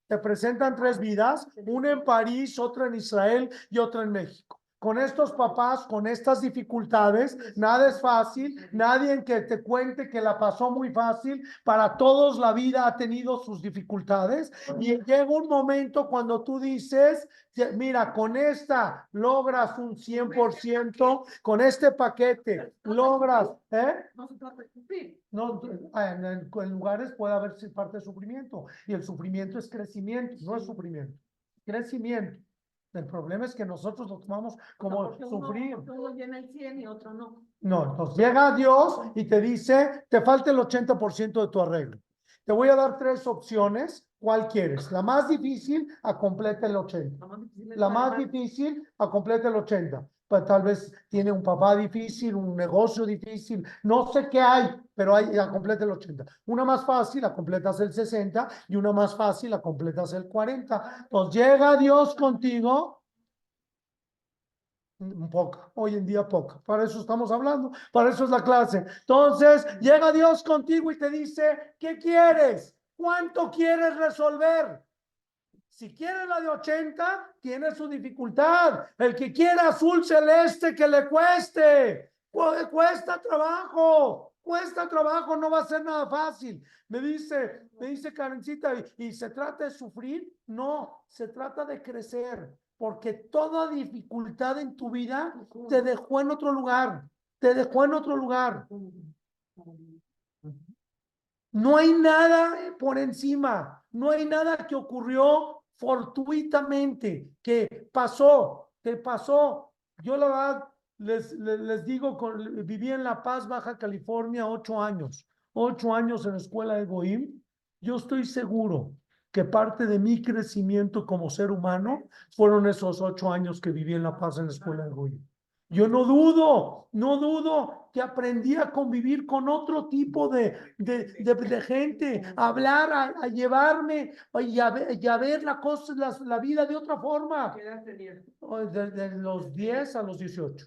Te presentan tres vidas, una en París, otra en Israel y otra en México. Con estos papás, con estas dificultades, nada es fácil. Nadie en que te cuente que la pasó muy fácil. Para todos la vida ha tenido sus dificultades. Y llega un momento cuando tú dices, "Ya, mira, con esta logras un 100%, con este paquete logras, ¿eh? No se trata de cumplir. No, en, en- lugares puede haber parte de sufrimiento y el sufrimiento es crecimiento, no es sufrimiento, crecimiento. El problema es que nosotros lo tomamos como uno- sufrir. porque Uno llena el 100 y otro no. No, entonces llega Dios y te dice, te falta el 80% de tu arreglo. Te voy a dar tres opciones. ¿Cuál quieres? La más difícil, a completa el 80. Lo más difícil es La más difícil, a completa el 80. Pues tal vez tiene un papá difícil, un negocio difícil, no sé qué hay, pero hay, a completa el 80. Una más fácil, a completas el 60 y una más fácil, a completas el 40. Entonces llega Dios contigo. Un poco, hoy en día poco. Para eso estamos hablando, para eso es la clase. Entonces llega Dios contigo y te dice, ¿qué quieres? ¿Cuánto quieres resolver? Si quiere la de 80, tiene su dificultad. El que quiera azul celeste, que le cueste. Cu- Cuesta trabajo. Cuesta trabajo, no va a ser nada fácil. Me dice, me dice Karencita, ¿y, y se trata de sufrir? No, se trata de crecer. Porque toda dificultad en tu vida te dejó en otro lugar. Te dejó en otro lugar. No hay nada por encima, no hay nada que ocurrió fortuitamente, que pasó, que pasó. Yo la verdad les, les, digo, con, viví en La Paz, Baja California, ocho años, ocho años en la escuela de Goim. Yo estoy seguro que parte de mi crecimiento como ser humano fueron esos ocho años que viví en La Paz en la escuela de Goim. Yo no dudo, no dudo que aprendí a convivir con otro tipo de, de, de, de gente, a hablar, a, a llevarme y a, ver, y a, ver, la, cosa, la, la vida de otra forma. ¿Qué edad tenías? De, de, los 10 a los 18.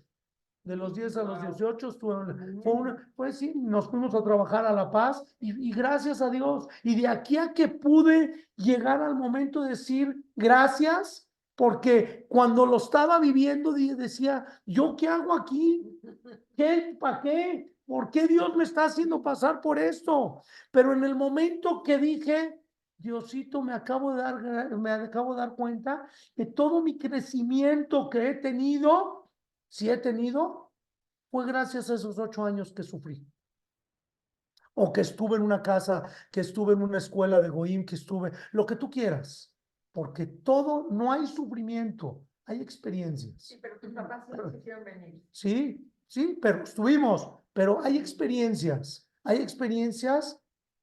De los 10 a los 18 estuve, fue una, pues sí, nos fuimos a trabajar a La Paz y, y gracias a Dios. Y de aquí a que pude llegar al momento de decir gracias, porque cuando lo estaba viviendo decía, ¿yo qué hago aquí? ¿Qué? ¿Para qué? ¿Por qué Dios me está haciendo pasar por esto? Pero en el momento que dije, Diosito, me acabo de dar, me acabo de dar cuenta que todo mi crecimiento que he tenido, si he tenido, fue gracias a esos ocho años que sufrí. O que estuve en una casa, que estuve en una escuela de Goim, que estuve, lo que tú quieras porque todo, no hay sufrimiento, hay experiencias. Sí, pero tus papás no quisieron venir. Sí, sí, pero estuvimos, pero hay experiencias, hay experiencias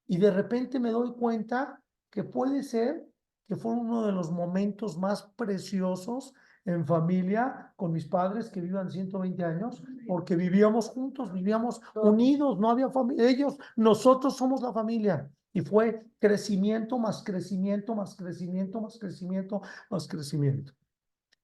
y de repente me doy cuenta que puede ser que fue uno de los momentos más preciosos en familia con mis padres que vivan 120 años, porque vivíamos juntos, vivíamos unidos, no había familia, ellos, nosotros somos la familia. Y fue crecimiento más crecimiento, más crecimiento, más crecimiento, más crecimiento.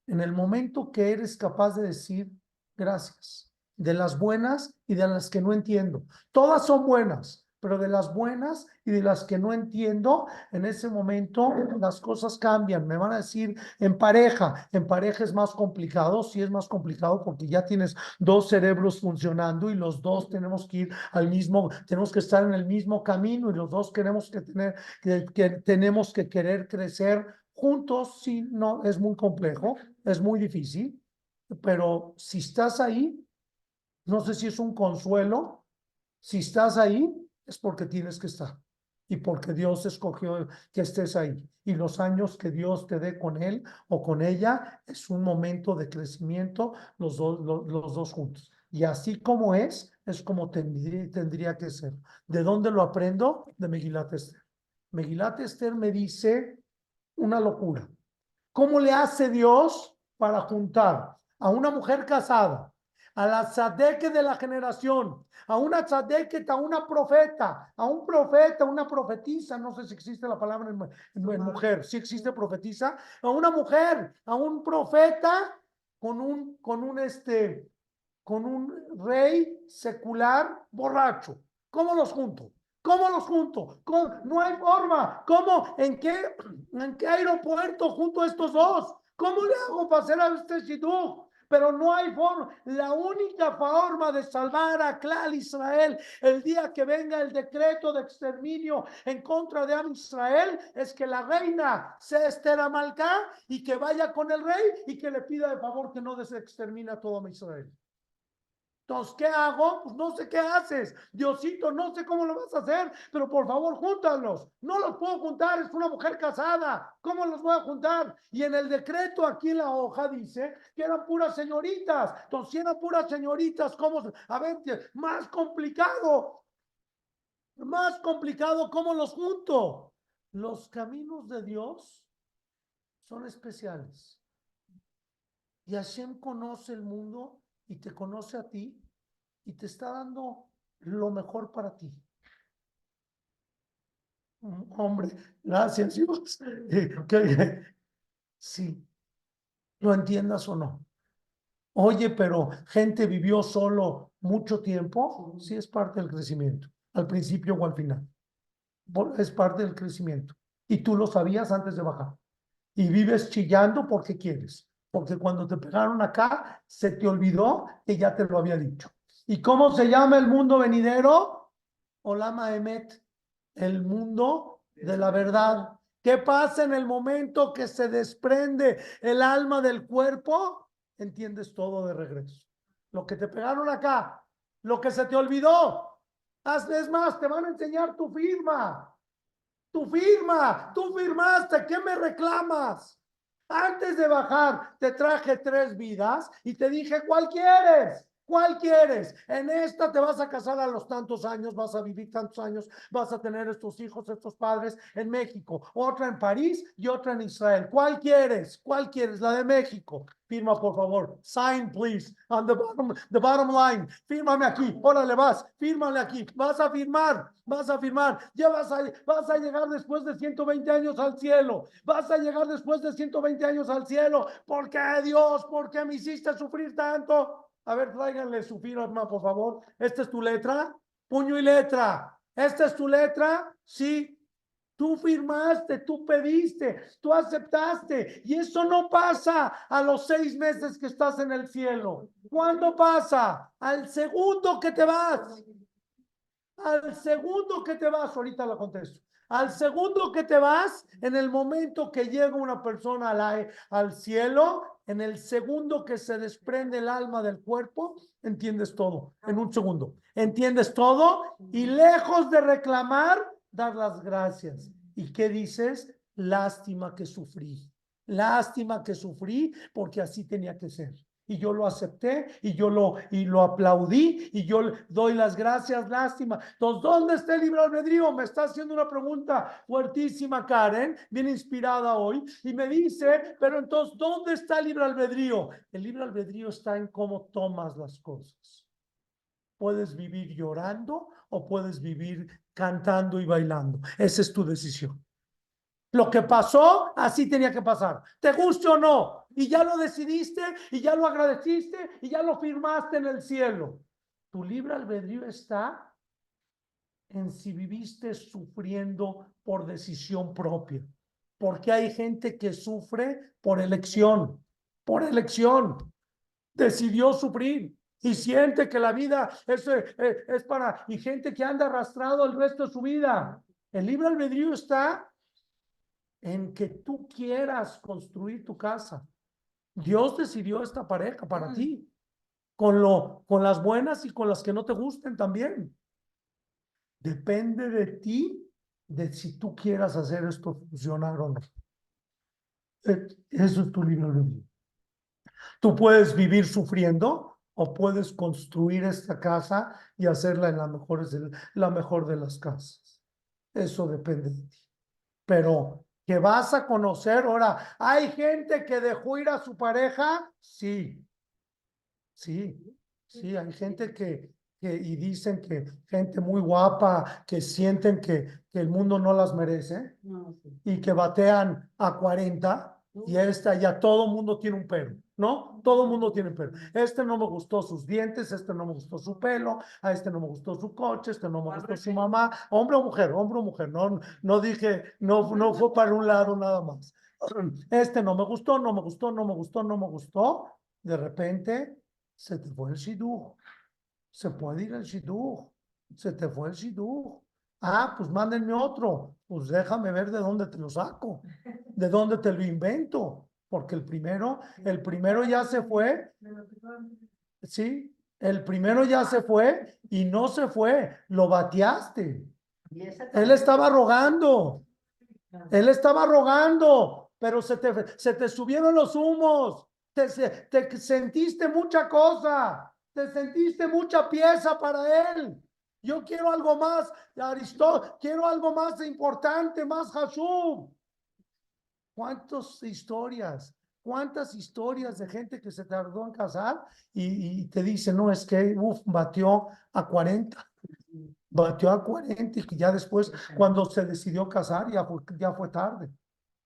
En el momento que eres capaz de decir gracias, de las buenas y de las que no entiendo. Todas son buenas, pero de las buenas y de las que no entiendo, en ese momento las cosas cambian. Me van a decir en pareja, en pareja es más complicado, sí es más complicado porque ya tienes dos cerebros funcionando y los dos tenemos que ir al mismo, tenemos que estar en el mismo camino y los dos queremos que tener, que, que tenemos que querer crecer juntos, sí, no, es muy complejo, es muy difícil, pero si estás ahí, no sé si es un consuelo, si estás ahí, es porque tienes que estar y porque Dios escogió que estés ahí. Y los años que Dios te dé con él o con ella es un momento de crecimiento los dos, los, los dos juntos. Y así como es, es como tendría, tendría que ser. ¿De dónde lo aprendo? De Megilat Esther. Megilat Esther me dice una locura. ¿Cómo le hace Dios para juntar a una mujer casada, a la tzadeque de la generación, a una tzadeque, a una profeta, a un profeta, una profetisa, no sé si existe la palabra en, en, en mujer, si existe profetisa, a una mujer, a un profeta con un, con un este, con un rey secular borracho. ¿Cómo los junto? ¿Cómo los junto? ¿Cómo? No hay forma. ¿Cómo? ¿En qué, ¿En qué aeropuerto junto a estos dos? ¿Cómo le hago para hacer a este shidduch? Pero no hay forma. La única forma de salvar a Clal Israel el día que venga el decreto de exterminio en contra de Israel es que la reina sea Esther Amalcá y que vaya con el rey y que le pida de favor que no extermine a todo Israel. Entonces, ¿qué hago? Pues no sé qué haces. Diosito, no sé cómo lo vas a hacer, pero por favor, júntalos. No los puedo juntar, es una mujer casada. ¿Cómo los voy a juntar? Y en el decreto aquí en la hoja dice que eran puras señoritas. Entonces, si eran puras señoritas, ¿cómo? A ver, más complicado. Más complicado, ¿cómo los junto? Los caminos de Dios son especiales. Y Hashem conoce el mundo y te conoce a ti y te está dando lo mejor para ti. Hombre, gracias Dios. Que, sí, lo entiendas o no. Oye, pero gente vivió solo mucho tiempo, sí es parte del crecimiento, al principio o al final. Es parte del crecimiento. Y tú lo sabías antes de bajar. Y vives chillando porque quieres porque cuando te pegaron acá, se te olvidó que ya te lo había dicho. ¿Y cómo se llama el mundo venidero? Olama Emet, el mundo de la verdad. ¿Qué pasa en el momento que se desprende el alma del cuerpo? Entiendes todo de regreso. Lo que te pegaron acá, lo que se te olvidó, Es más, te van a enseñar tu firma. Tu firma, tú firmaste, ¿qué me reclamas? Antes de bajar, te traje tres vidas y te dije, ¿cuál quieres? ¿Cuál quieres? En esta te vas a casar a los tantos años, vas a vivir tantos años, vas a tener estos hijos, estos padres en México, otra en París y otra en Israel. ¿Cuál quieres? ¿Cuál quieres? La de México. Firma, por favor. Sign, please, on the bottom, the bottom line. Fírmame aquí. Órale, vas. Fírmale aquí. Vas a firmar. Vas a firmar. Ya vas a, vas a llegar después de 120 años al cielo. Vas a llegar después de 120 años al cielo. ¿Por qué, Dios? ¿Por qué me hiciste sufrir tanto? A ver, tráiganle su firma, por favor. ¿Esta es tu letra? Puño y letra. ¿Esta es tu letra? Sí. Tú firmaste, tú pediste, tú aceptaste. Y eso no pasa a los seis meses que estás en el cielo. ¿Cuándo pasa? Al segundo que te vas. Al segundo que te vas, ahorita lo contesto. Al segundo que te vas, en el momento que llega una persona al, al cielo, en el segundo que se desprende el alma del cuerpo, entiendes todo. En un segundo. Entiendes todo y lejos de reclamar, dar las gracias. ¿Y qué dices? Lástima que sufrí. Lástima que sufrí porque así tenía que ser. Y yo lo acepté y yo lo, y lo aplaudí y yo doy las gracias, lástima. Entonces, ¿dónde está el libre albedrío? Me está haciendo una pregunta fuertísima, Karen, bien inspirada hoy, y me dice, pero entonces, ¿dónde está el libre albedrío? El libre albedrío está en cómo tomas las cosas. Puedes vivir llorando o puedes vivir cantando y bailando. Esa es tu decisión. Lo que pasó, así tenía que pasar. Te guste o no. Y ya lo decidiste, y ya lo agradeciste, y ya lo firmaste en el cielo. Tu libre albedrío está en si viviste sufriendo por decisión propia. Porque hay gente que sufre por elección, por elección. Decidió sufrir y siente que la vida es, eh, eh, es para, y gente que anda arrastrado el resto de su vida. El libre albedrío está en que tú quieras construir tu casa. Dios decidió esta pareja para ti, con lo, con las buenas y con las que no te gusten también. Depende de ti, de si tú quieras hacer esto funcionar o no. Eh, Eso es tu libre albedrío. Tú puedes vivir sufriendo o puedes construir esta casa y hacerla en la mejor, la mejor de las casas. Eso depende de ti. Pero que vas a conocer ahora, ¿hay gente que dejó ir a su pareja? Sí. Sí, sí, hay gente que, que y dicen que gente muy guapa, que sienten que, que el mundo no las merece y que batean a 40 y esta ya todo mundo tiene un pero, ¿no? Todo mundo tiene pero. Este no me gustó sus dientes, este no me gustó su pelo, a este no me gustó su coche, este no me gustó su mamá, hombre o mujer, hombre o mujer, no, no dije, no, no fue para un lado nada más. Este no me gustó, no me gustó, no me gustó, no me gustó. De repente se te fue el shidduch. Se puede ir el shidduch. Se te fue el shidduch. Ah, pues mándenme otro. Pues déjame ver de dónde te lo saco. De dónde te lo invento. Porque el primero, el primero ya se fue. Sí, el primero ya se fue y no se fue. Lo bateaste. Él estaba rogando. Él estaba rogando, pero se te, se te subieron los humos. Te, te sentiste mucha cosa. Te sentiste mucha pieza para él. Yo quiero algo más, Aristóteles, quiero algo más importante, más Hashub. ¿Cuántas historias? ¿Cuántas historias de gente que se tardó en casar y, y te dice, no, es que, uf, batió a 40, batió a 40 y que ya después, cuando se decidió casar, ya fue, ya fue tarde.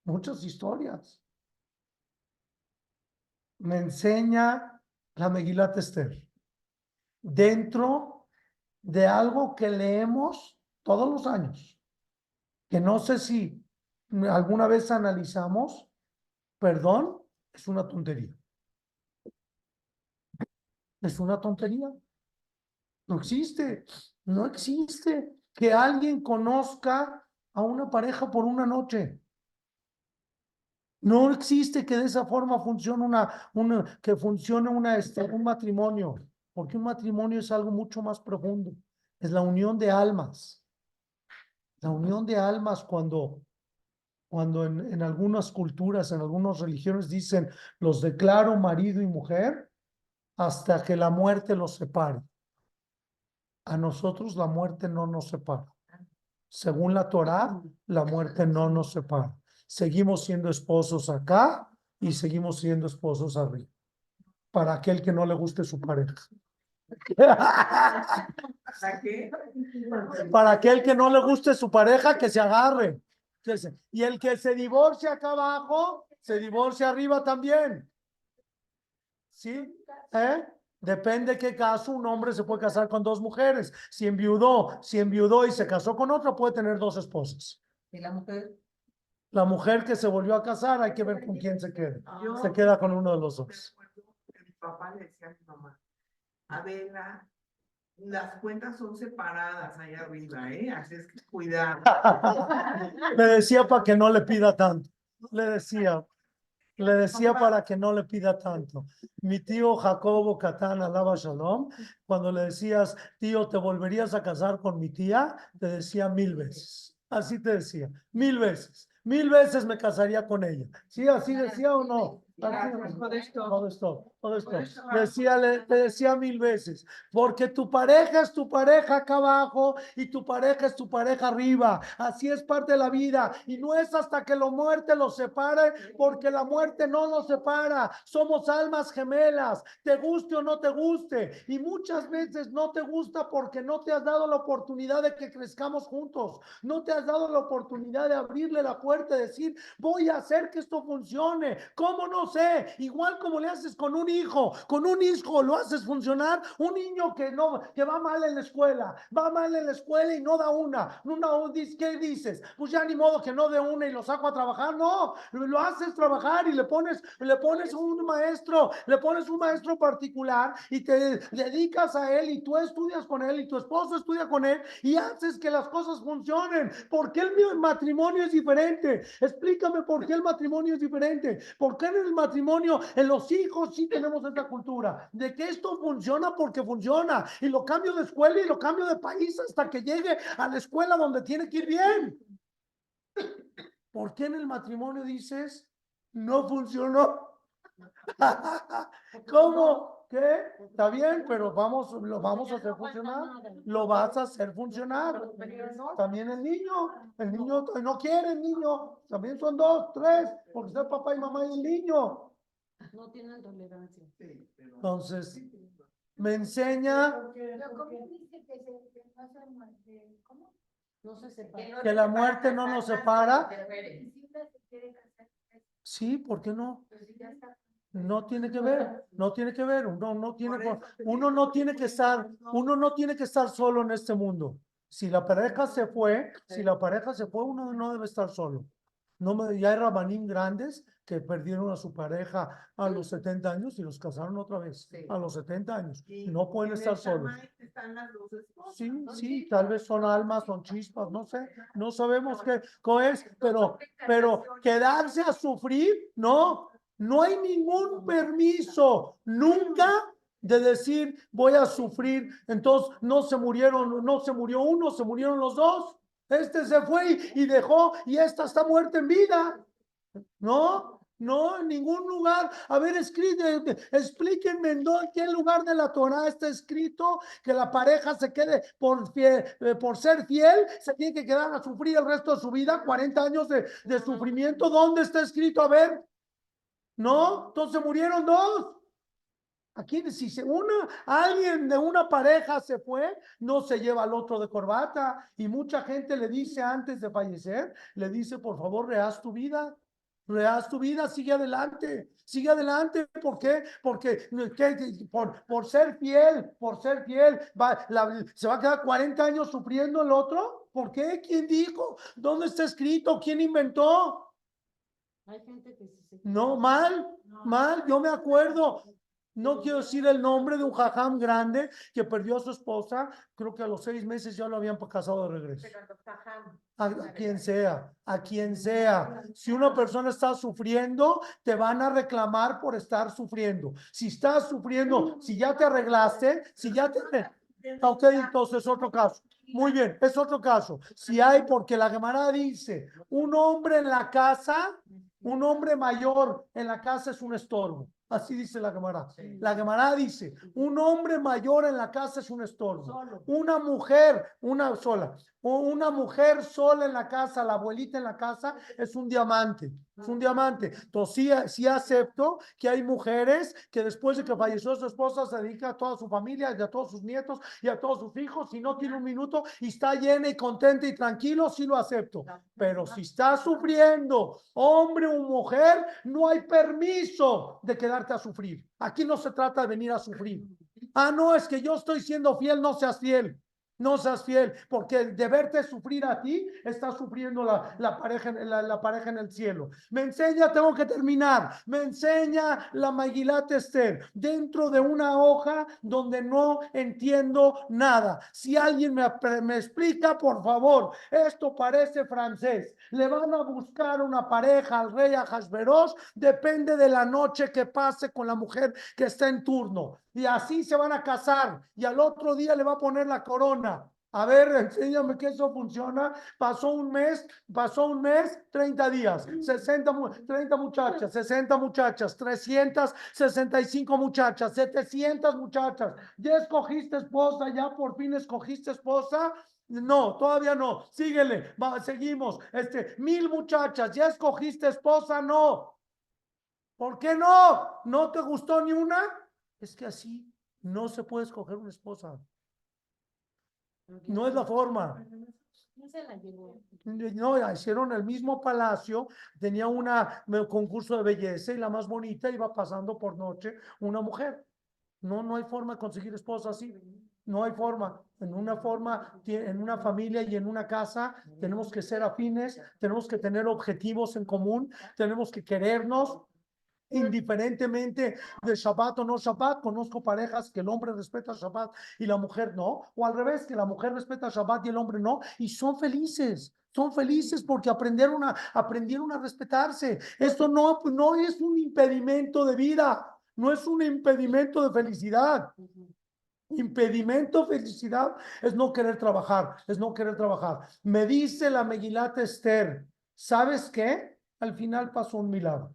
Muchas historias. Me enseña la Megilat Esther dentro de algo que leemos todos los años, que no sé si alguna vez analizamos, perdón, es una tontería. Es una tontería. No existe, no existe que alguien conozca a una pareja por una noche. No existe que de esa forma funcione una, una que funcione una, este, un matrimonio, porque un matrimonio es algo mucho más profundo. Es la unión de almas. La unión de almas cuando, cuando en, en algunas culturas, en algunas religiones dicen, los declaro marido y mujer hasta que la muerte los separe. A nosotros la muerte no nos separa. Según la Torá, la muerte no nos separa. Seguimos siendo esposos acá y seguimos siendo esposos arriba. Para aquel que no le guste su pareja. ¿Para qué? Para aquel que no le guste su pareja, que se agarre. Y el que se divorcia acá abajo, se divorcia arriba también. ¿Sí? ¿Eh? Depende qué caso, un hombre se puede casar con dos mujeres. Si enviudó, si enviudó y se casó con otra, puede tener dos esposas. ¿Y la mujer? La mujer que se volvió a casar, hay que ver con quién se queda. Yo Se queda con uno de los dos. mi papá le decía a mi mamá, Adela, las cuentas son separadas allá arriba, ¿eh? Así es que cuidado. Le decía para que no le pida tanto. Le decía, le decía para que no le pida tanto. Mi tío Jacobo Catán, alaba Shalom, cuando le decías, tío, ¿te volverías a casar con mi tía? Te decía mil veces. Así te decía, mil veces. Mil veces me casaría con ella. ¿Sí? ¿Así decía o no? Así- Gracias por esto. todo esto, Decía, le- te decía mil veces, porque tu pareja es tu pareja acá abajo y tu pareja es tu pareja arriba. Así es parte de la vida y no es hasta que la muerte los separe, porque la muerte no nos separa. Somos almas gemelas, te guste o no te guste. Y muchas veces no te gusta porque no te has dado la oportunidad de que crezcamos juntos. No te has dado la oportunidad de abrirle la puerta y decir, voy a hacer que esto funcione. ¿Cómo no sé? Igual como le haces con un hijo, con un hijo lo haces funcionar. Un niño que no, que va mal en la escuela, va mal en la escuela y no da una. una ¿Qué dices? Pues ya ni modo que no dé una y lo saco a trabajar. No, lo haces trabajar y le pones, le pones un maestro, le pones un maestro particular y te dedicas a él y tú estudias con él y tu esposo estudia con él y haces que las cosas funcionen. ¿Por qué el matrimonio es diferente? Explícame por qué el matrimonio es diferente. ¿Por qué en el matrimonio, en los hijos sí tenemos esta cultura de que esto funciona porque funciona y lo cambio de escuela y lo cambio de país hasta que llegue a la escuela donde tiene que ir bien? ¿Por qué en el matrimonio dices no funcionó? ¿Cómo? ¿Qué? Está bien, pero vamos, lo vamos a hacer funcionar. Lo vas a hacer funcionar. También el niño, el niño no quiere el niño. También son dos, tres, porque está papá y mamá y el niño. No tienen tolerancia. Sí, pero- Entonces, me enseña Pero ¿cómo dice que se, que no se muerde? ¿Cómo? No se separan. que la muerte no nos separa. Y si una se quiere casar, pues, Sí, ¿por qué no? pues ya está. No tiene que ver, no tiene que ver, uno no tiene, Por co- eso te uno digo, no tiene que estar, uno no tiene que estar solo en este mundo. Si la pareja se fue, si la pareja se fue, uno no debe estar solo. No me, ya hay rabanín grandes que perdieron a su pareja a los 70 años y los casaron otra vez Sí. a los 70 años. No pueden en estar el solos. Shamay están las dos esposas, Sí, ¿no? sí, tal vez son almas, son chispas, no sé, no sabemos qué, qué es, pero, pero quedarse a sufrir, no, no hay ningún permiso, nunca de decir voy a sufrir, entonces no se murieron, no se murió uno, se murieron los dos, este se fue y, y dejó y esta está muerta en vida, no, no, en ningún lugar. A ver, escribe, explíquenme en dónde, qué lugar de la Torah está escrito que la pareja se quede por, eh, por ser fiel, se tiene que quedar a sufrir el resto de su vida, 40 años de, de sufrimiento. ¿Dónde está escrito? A ver, no, entonces murieron dos. Aquí, si se una, alguien de una pareja se fue, no se lleva al otro de corbata. Y mucha gente le dice antes de fallecer, le dice, por favor, rehaz tu vida. Rehaz tu vida, sigue adelante, sigue adelante. ¿Por qué? Porque por, por ser fiel, por ser fiel, va, la- se va a quedar 40 años sufriendo el otro. ¿Por qué? ¿Quién dijo? ¿Dónde está escrito? ¿Quién inventó? Hay gente que se. No, mal, mal. Yo me acuerdo. No quiero decir el nombre de un jajam grande que perdió a su esposa. Creo que a los seis meses ya lo habían casado de regreso. A quien sea, a quien sea. Si una persona está sufriendo, te van a reclamar por estar sufriendo. Si estás sufriendo, si ya te arreglaste, si ya te, Ok, entonces otro caso. Muy bien, es otro caso. Si hay, porque la Gemara dice, un hombre en la casa, un hombre mayor en la casa es un estorbo. Así dice la Gemara. La Gemara dice, un hombre mayor en la casa es un estorbo. Solo. Una mujer, una sola, una mujer sola en la casa, la abuelita en la casa, es un diamante, es un diamante. Entonces sí, sí acepto que hay mujeres que después de que falleció su esposa se dedica a toda su familia y a todos sus nietos y a todos sus hijos y no tiene un minuto y está llena y contenta y tranquilo, sí lo acepto. Pero si está sufriendo, hombre o mujer, no hay permiso de quedarte a sufrir. Aquí no se trata de venir a sufrir. Ah, no, es que yo estoy siendo fiel, no seas fiel. No seas fiel, porque de verte sufrir a ti, está sufriendo la, pareja, la, pareja en el cielo. Me enseña, tengo que terminar. Me enseña la Magilat Esther dentro de una hoja donde no entiendo nada. Si alguien me, me explica, por favor, esto parece francés. Le van a buscar una pareja al rey Ahasverosh, depende de la noche que pase con la mujer que está en turno. Y así se van a casar y al otro día le va a poner la corona. A ver, enséñame que eso funciona. Pasó un mes, pasó un mes, 30 días, 60, mu- 30 muchachas, 60 muchachas, 365 muchachas, 700 muchachas. ¿Ya escogiste esposa? ¿Ya por fin escogiste esposa? No, todavía no. Síguele, va, seguimos. Este, mil muchachas, ¿ya escogiste esposa? No. ¿Por qué no? ¿No te gustó ni una? Es que así no se puede escoger una esposa. No es la forma. ¿Quién se la? No, hicieron el mismo palacio, tenía una me- concurso de belleza y la más bonita iba pasando por noche una mujer. No, no hay forma de conseguir esposa así. No hay forma. En una forma, en una familia y en una casa, tenemos que ser afines, tenemos que tener objetivos en común, tenemos que querernos, indiferentemente de Shabbat o no Shabbat. Conozco parejas que el hombre respeta Shabbat y la mujer no, o al revés, que la mujer respeta Shabbat y el hombre no, y son felices. Son felices porque aprendieron a, aprendieron a respetarse. Esto no, no es un impedimento de vida, no es un impedimento de felicidad. Impedimento, felicidad, es no querer trabajar, es no querer trabajar. Me dice la Megilat Esther, ¿sabes qué? Al final pasó un milagro.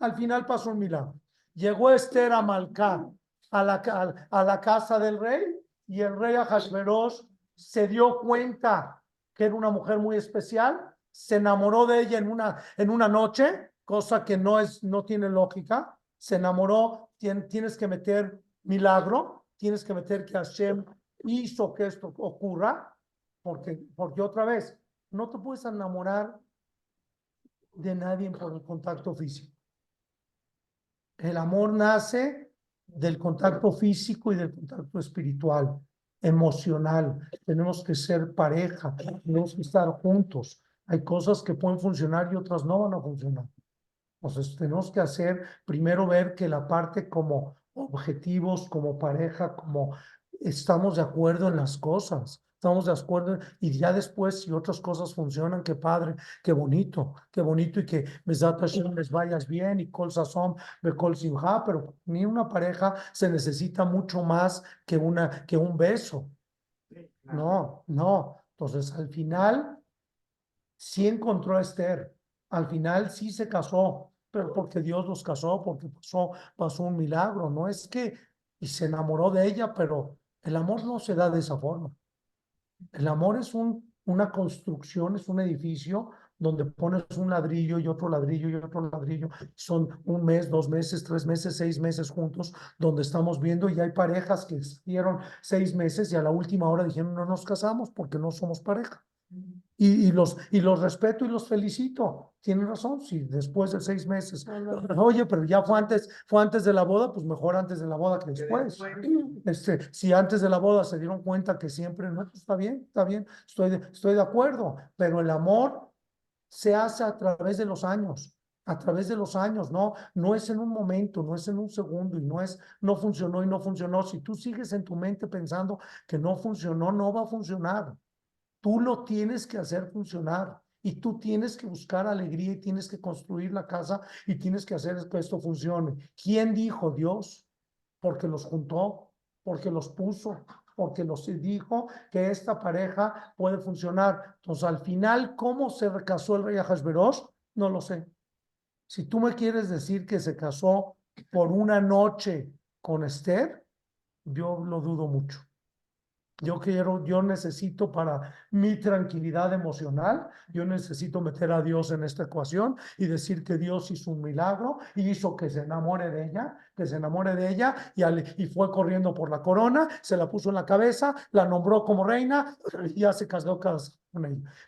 Al final pasó un milagro. Llegó Esther a Malcá, a la, casa del rey, y el rey Ahasverosh se dio cuenta que era una mujer muy especial, se enamoró de ella en una, en una noche, cosa que no, es, no tiene lógica. Se enamoró, tien- tienes que meter milagro, tienes que meter que Hashem hizo que esto ocurra, porque, porque otra vez, no te puedes enamorar de nadie por el contacto físico. El amor nace del contacto físico y del contacto espiritual, emocional. Tenemos que ser pareja, tenemos que estar juntos. Hay cosas que pueden funcionar y otras no van a funcionar. Entonces, tenemos que hacer, primero ver que la parte como objetivos, como pareja, como estamos de acuerdo en las cosas, estamos de acuerdo y ya después si otras cosas funcionan, qué padre, qué bonito, qué bonito y que les vayas bien y Kol Sazón, Bekol Simha, pero ni una pareja se necesita mucho más que, una, que un beso. No, no. Entonces, al final, sí encontró a Esther. Al final sí se casó, pero porque Dios los casó, porque pasó, pasó un milagro. No es que y se enamoró de ella, pero el amor no se da de esa forma. El amor es un, una construcción, es un edificio donde pones un ladrillo y otro ladrillo y otro ladrillo. Son un mes, dos meses, tres meses, seis meses juntos, donde estamos viendo y hay parejas que estuvieron seis meses y a la última hora dijeron no nos casamos porque no somos pareja. Y, y los, y los respeto y los felicito. Tienen razón, si después de seis meses, oye, pero ya fue antes, fue antes de la boda, pues mejor antes de la boda que después. Este, si antes de la boda se dieron cuenta que siempre, no, pues está bien, está bien, estoy de, estoy de acuerdo, pero el amor se hace a través de los años, a través de los años, no, no es en un momento, no es en un segundo y no es, no funcionó y no funcionó. Si tú sigues en tu mente pensando que no funcionó, no va a funcionar. Tú lo tienes que hacer funcionar y tú tienes que buscar alegría y tienes que construir la casa y tienes que hacer que esto funcione. ¿Quién dijo Dios? Porque los juntó, porque los puso, porque los dijo que esta pareja puede funcionar. Entonces, al final, ¿cómo se casó el rey Ahasverosh? No lo sé. Si tú me quieres decir que se casó por una noche con Esther, yo lo dudo mucho. Yo quiero, yo necesito para mi tranquilidad emocional, yo necesito meter a Dios en esta ecuación y decir que Dios hizo un milagro y hizo que se enamore de ella, que se enamore de ella y, fue corriendo por la corona, se la puso en la cabeza, la nombró como reina y ya se casó.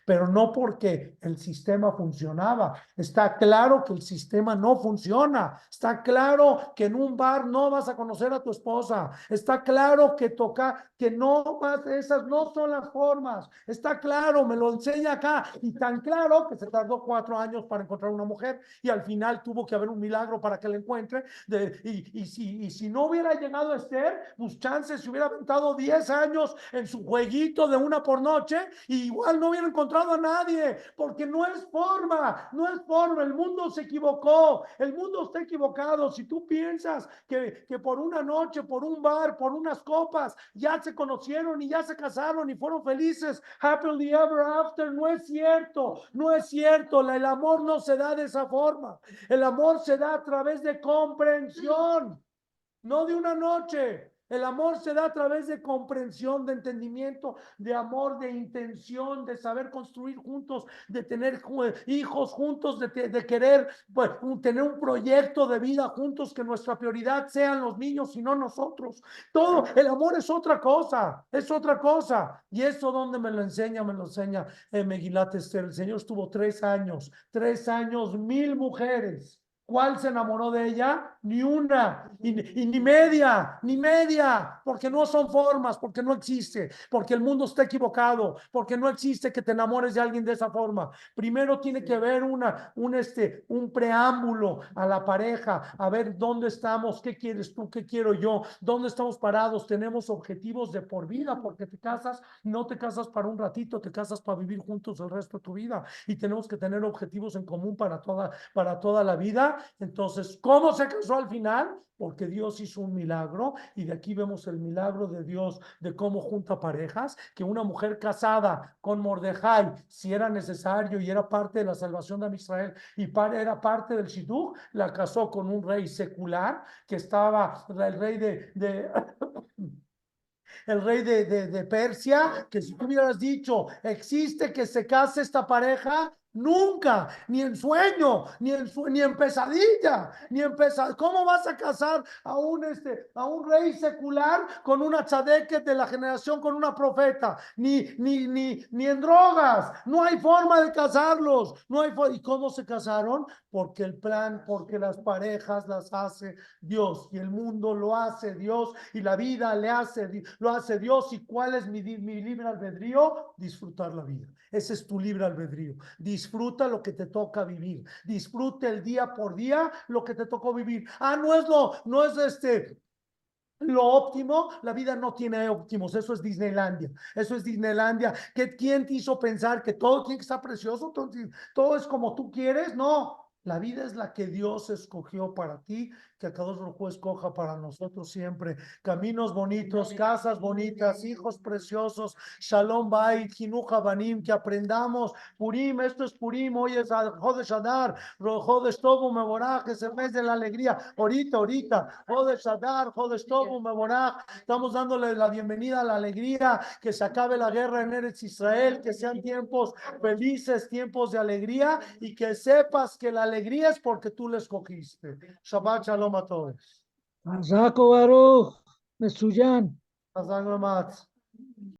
Pero no porque el sistema funcionaba. Está claro que el sistema no funciona. Está claro que en un bar no vas a conocer a tu esposa. Está claro que toca, que no vas, esas no son las formas. Está claro, me lo enseña acá. Y tan claro que se tardó cuatro años para encontrar una mujer y al final tuvo que haber un milagro para que la encuentre. De, y, y, si, y si no hubiera llegado Esther, pues chances se hubiera aventado 10 años en su jueguito de una por noche y igual no hubiera encontrado a nadie, porque no es forma, no es forma. El mundo se equivocó, el mundo está equivocado. Si tú piensas que, que por una noche, por un bar, por unas copas, ya se conocieron y ya se casaron y fueron felices, happily ever after, no es cierto, no es cierto. El amor no se da de esa forma. El amor se da a través de comprensión, no de una noche. El amor se da a través de comprensión, de entendimiento, de amor, de intención, de saber construir juntos, de tener hijos juntos, de, querer pues, tener un proyecto de vida juntos, que nuestra prioridad sean los niños y no nosotros. Todo, el amor es otra cosa, es otra cosa. Y eso donde me lo enseña, me lo enseña en Megilat Esther. El Señor estuvo tres años, tres años, mil mujeres. ¿Cuál se enamoró de ella? Ni una, y, ni- y ni media, ni media, porque no son formas, porque no existe, porque el mundo está equivocado, porque no existe que te enamores de alguien de esa forma. Primero tiene que haber una, un, este, un preámbulo a la pareja, a ver dónde estamos, qué quieres tú, qué quiero yo, dónde estamos parados, tenemos objetivos de por vida, porque te casas, no te casas para un ratito, te casas para vivir juntos el resto de tu vida y tenemos que tener objetivos en común para toda, para toda la vida. Entonces, ¿cómo se casó al final? Porque Dios hizo un milagro y de aquí vemos el milagro de Dios de cómo junta parejas, que una mujer casada con Mordejai, si era necesario y era parte de la salvación de Israel y para, era parte del Shidduch, la casó con un rey secular que estaba el rey de, el rey de, de, de Persia, que si tú hubieras dicho, existe que se case esta pareja, nunca, ni en sueño, ni en, su- ni en pesadilla, ni en pesadilla. ¿Cómo vas a casar a un, este, a un rey secular con una tzadeket de la generación, con una profeta? Ni, ni, ni, ni en drogas. No hay forma de casarlos. No hay ¿Y cómo se casaron? Porque el plan, porque las parejas las hace Dios y el mundo lo hace Dios y la vida le hace, lo hace Dios. ¿Y cuál es mi, mi libre albedrío? Disfrutar la vida. Ese es tu libre albedrío. Disfruta lo que te toca vivir. Disfruta el día por día lo que te tocó vivir. Ah, no es lo, no es este, lo óptimo, la vida no tiene óptimos, eso es Disneylandia, eso es Disneylandia. ¿Qué, ¿Quién te hizo pensar que todo tiene que estar precioso? Todo es como tú quieres? No, la vida es la que Dios escogió para ti, que a cada uno escoja para nosotros siempre. Caminos bonitos, casas bonitas, hijos preciosos, Shalom Bait, Jinuja Banim, que aprendamos. Purim, esto es Purim, hoy es Jodesh Adar, Jodesh Tobu Meborach, es el mes de la alegría. Ahorita, ahorita, Jodesh Adar, Jodesh Tobu Meborach, estamos dándole la bienvenida a la alegría, que se acabe la guerra en Eretz Israel, que sean tiempos felices, tiempos de alegría y que sepas que la alegría es porque tú le escogiste. Shabbat shalom a todos. Azako Baruch, Mesuyan.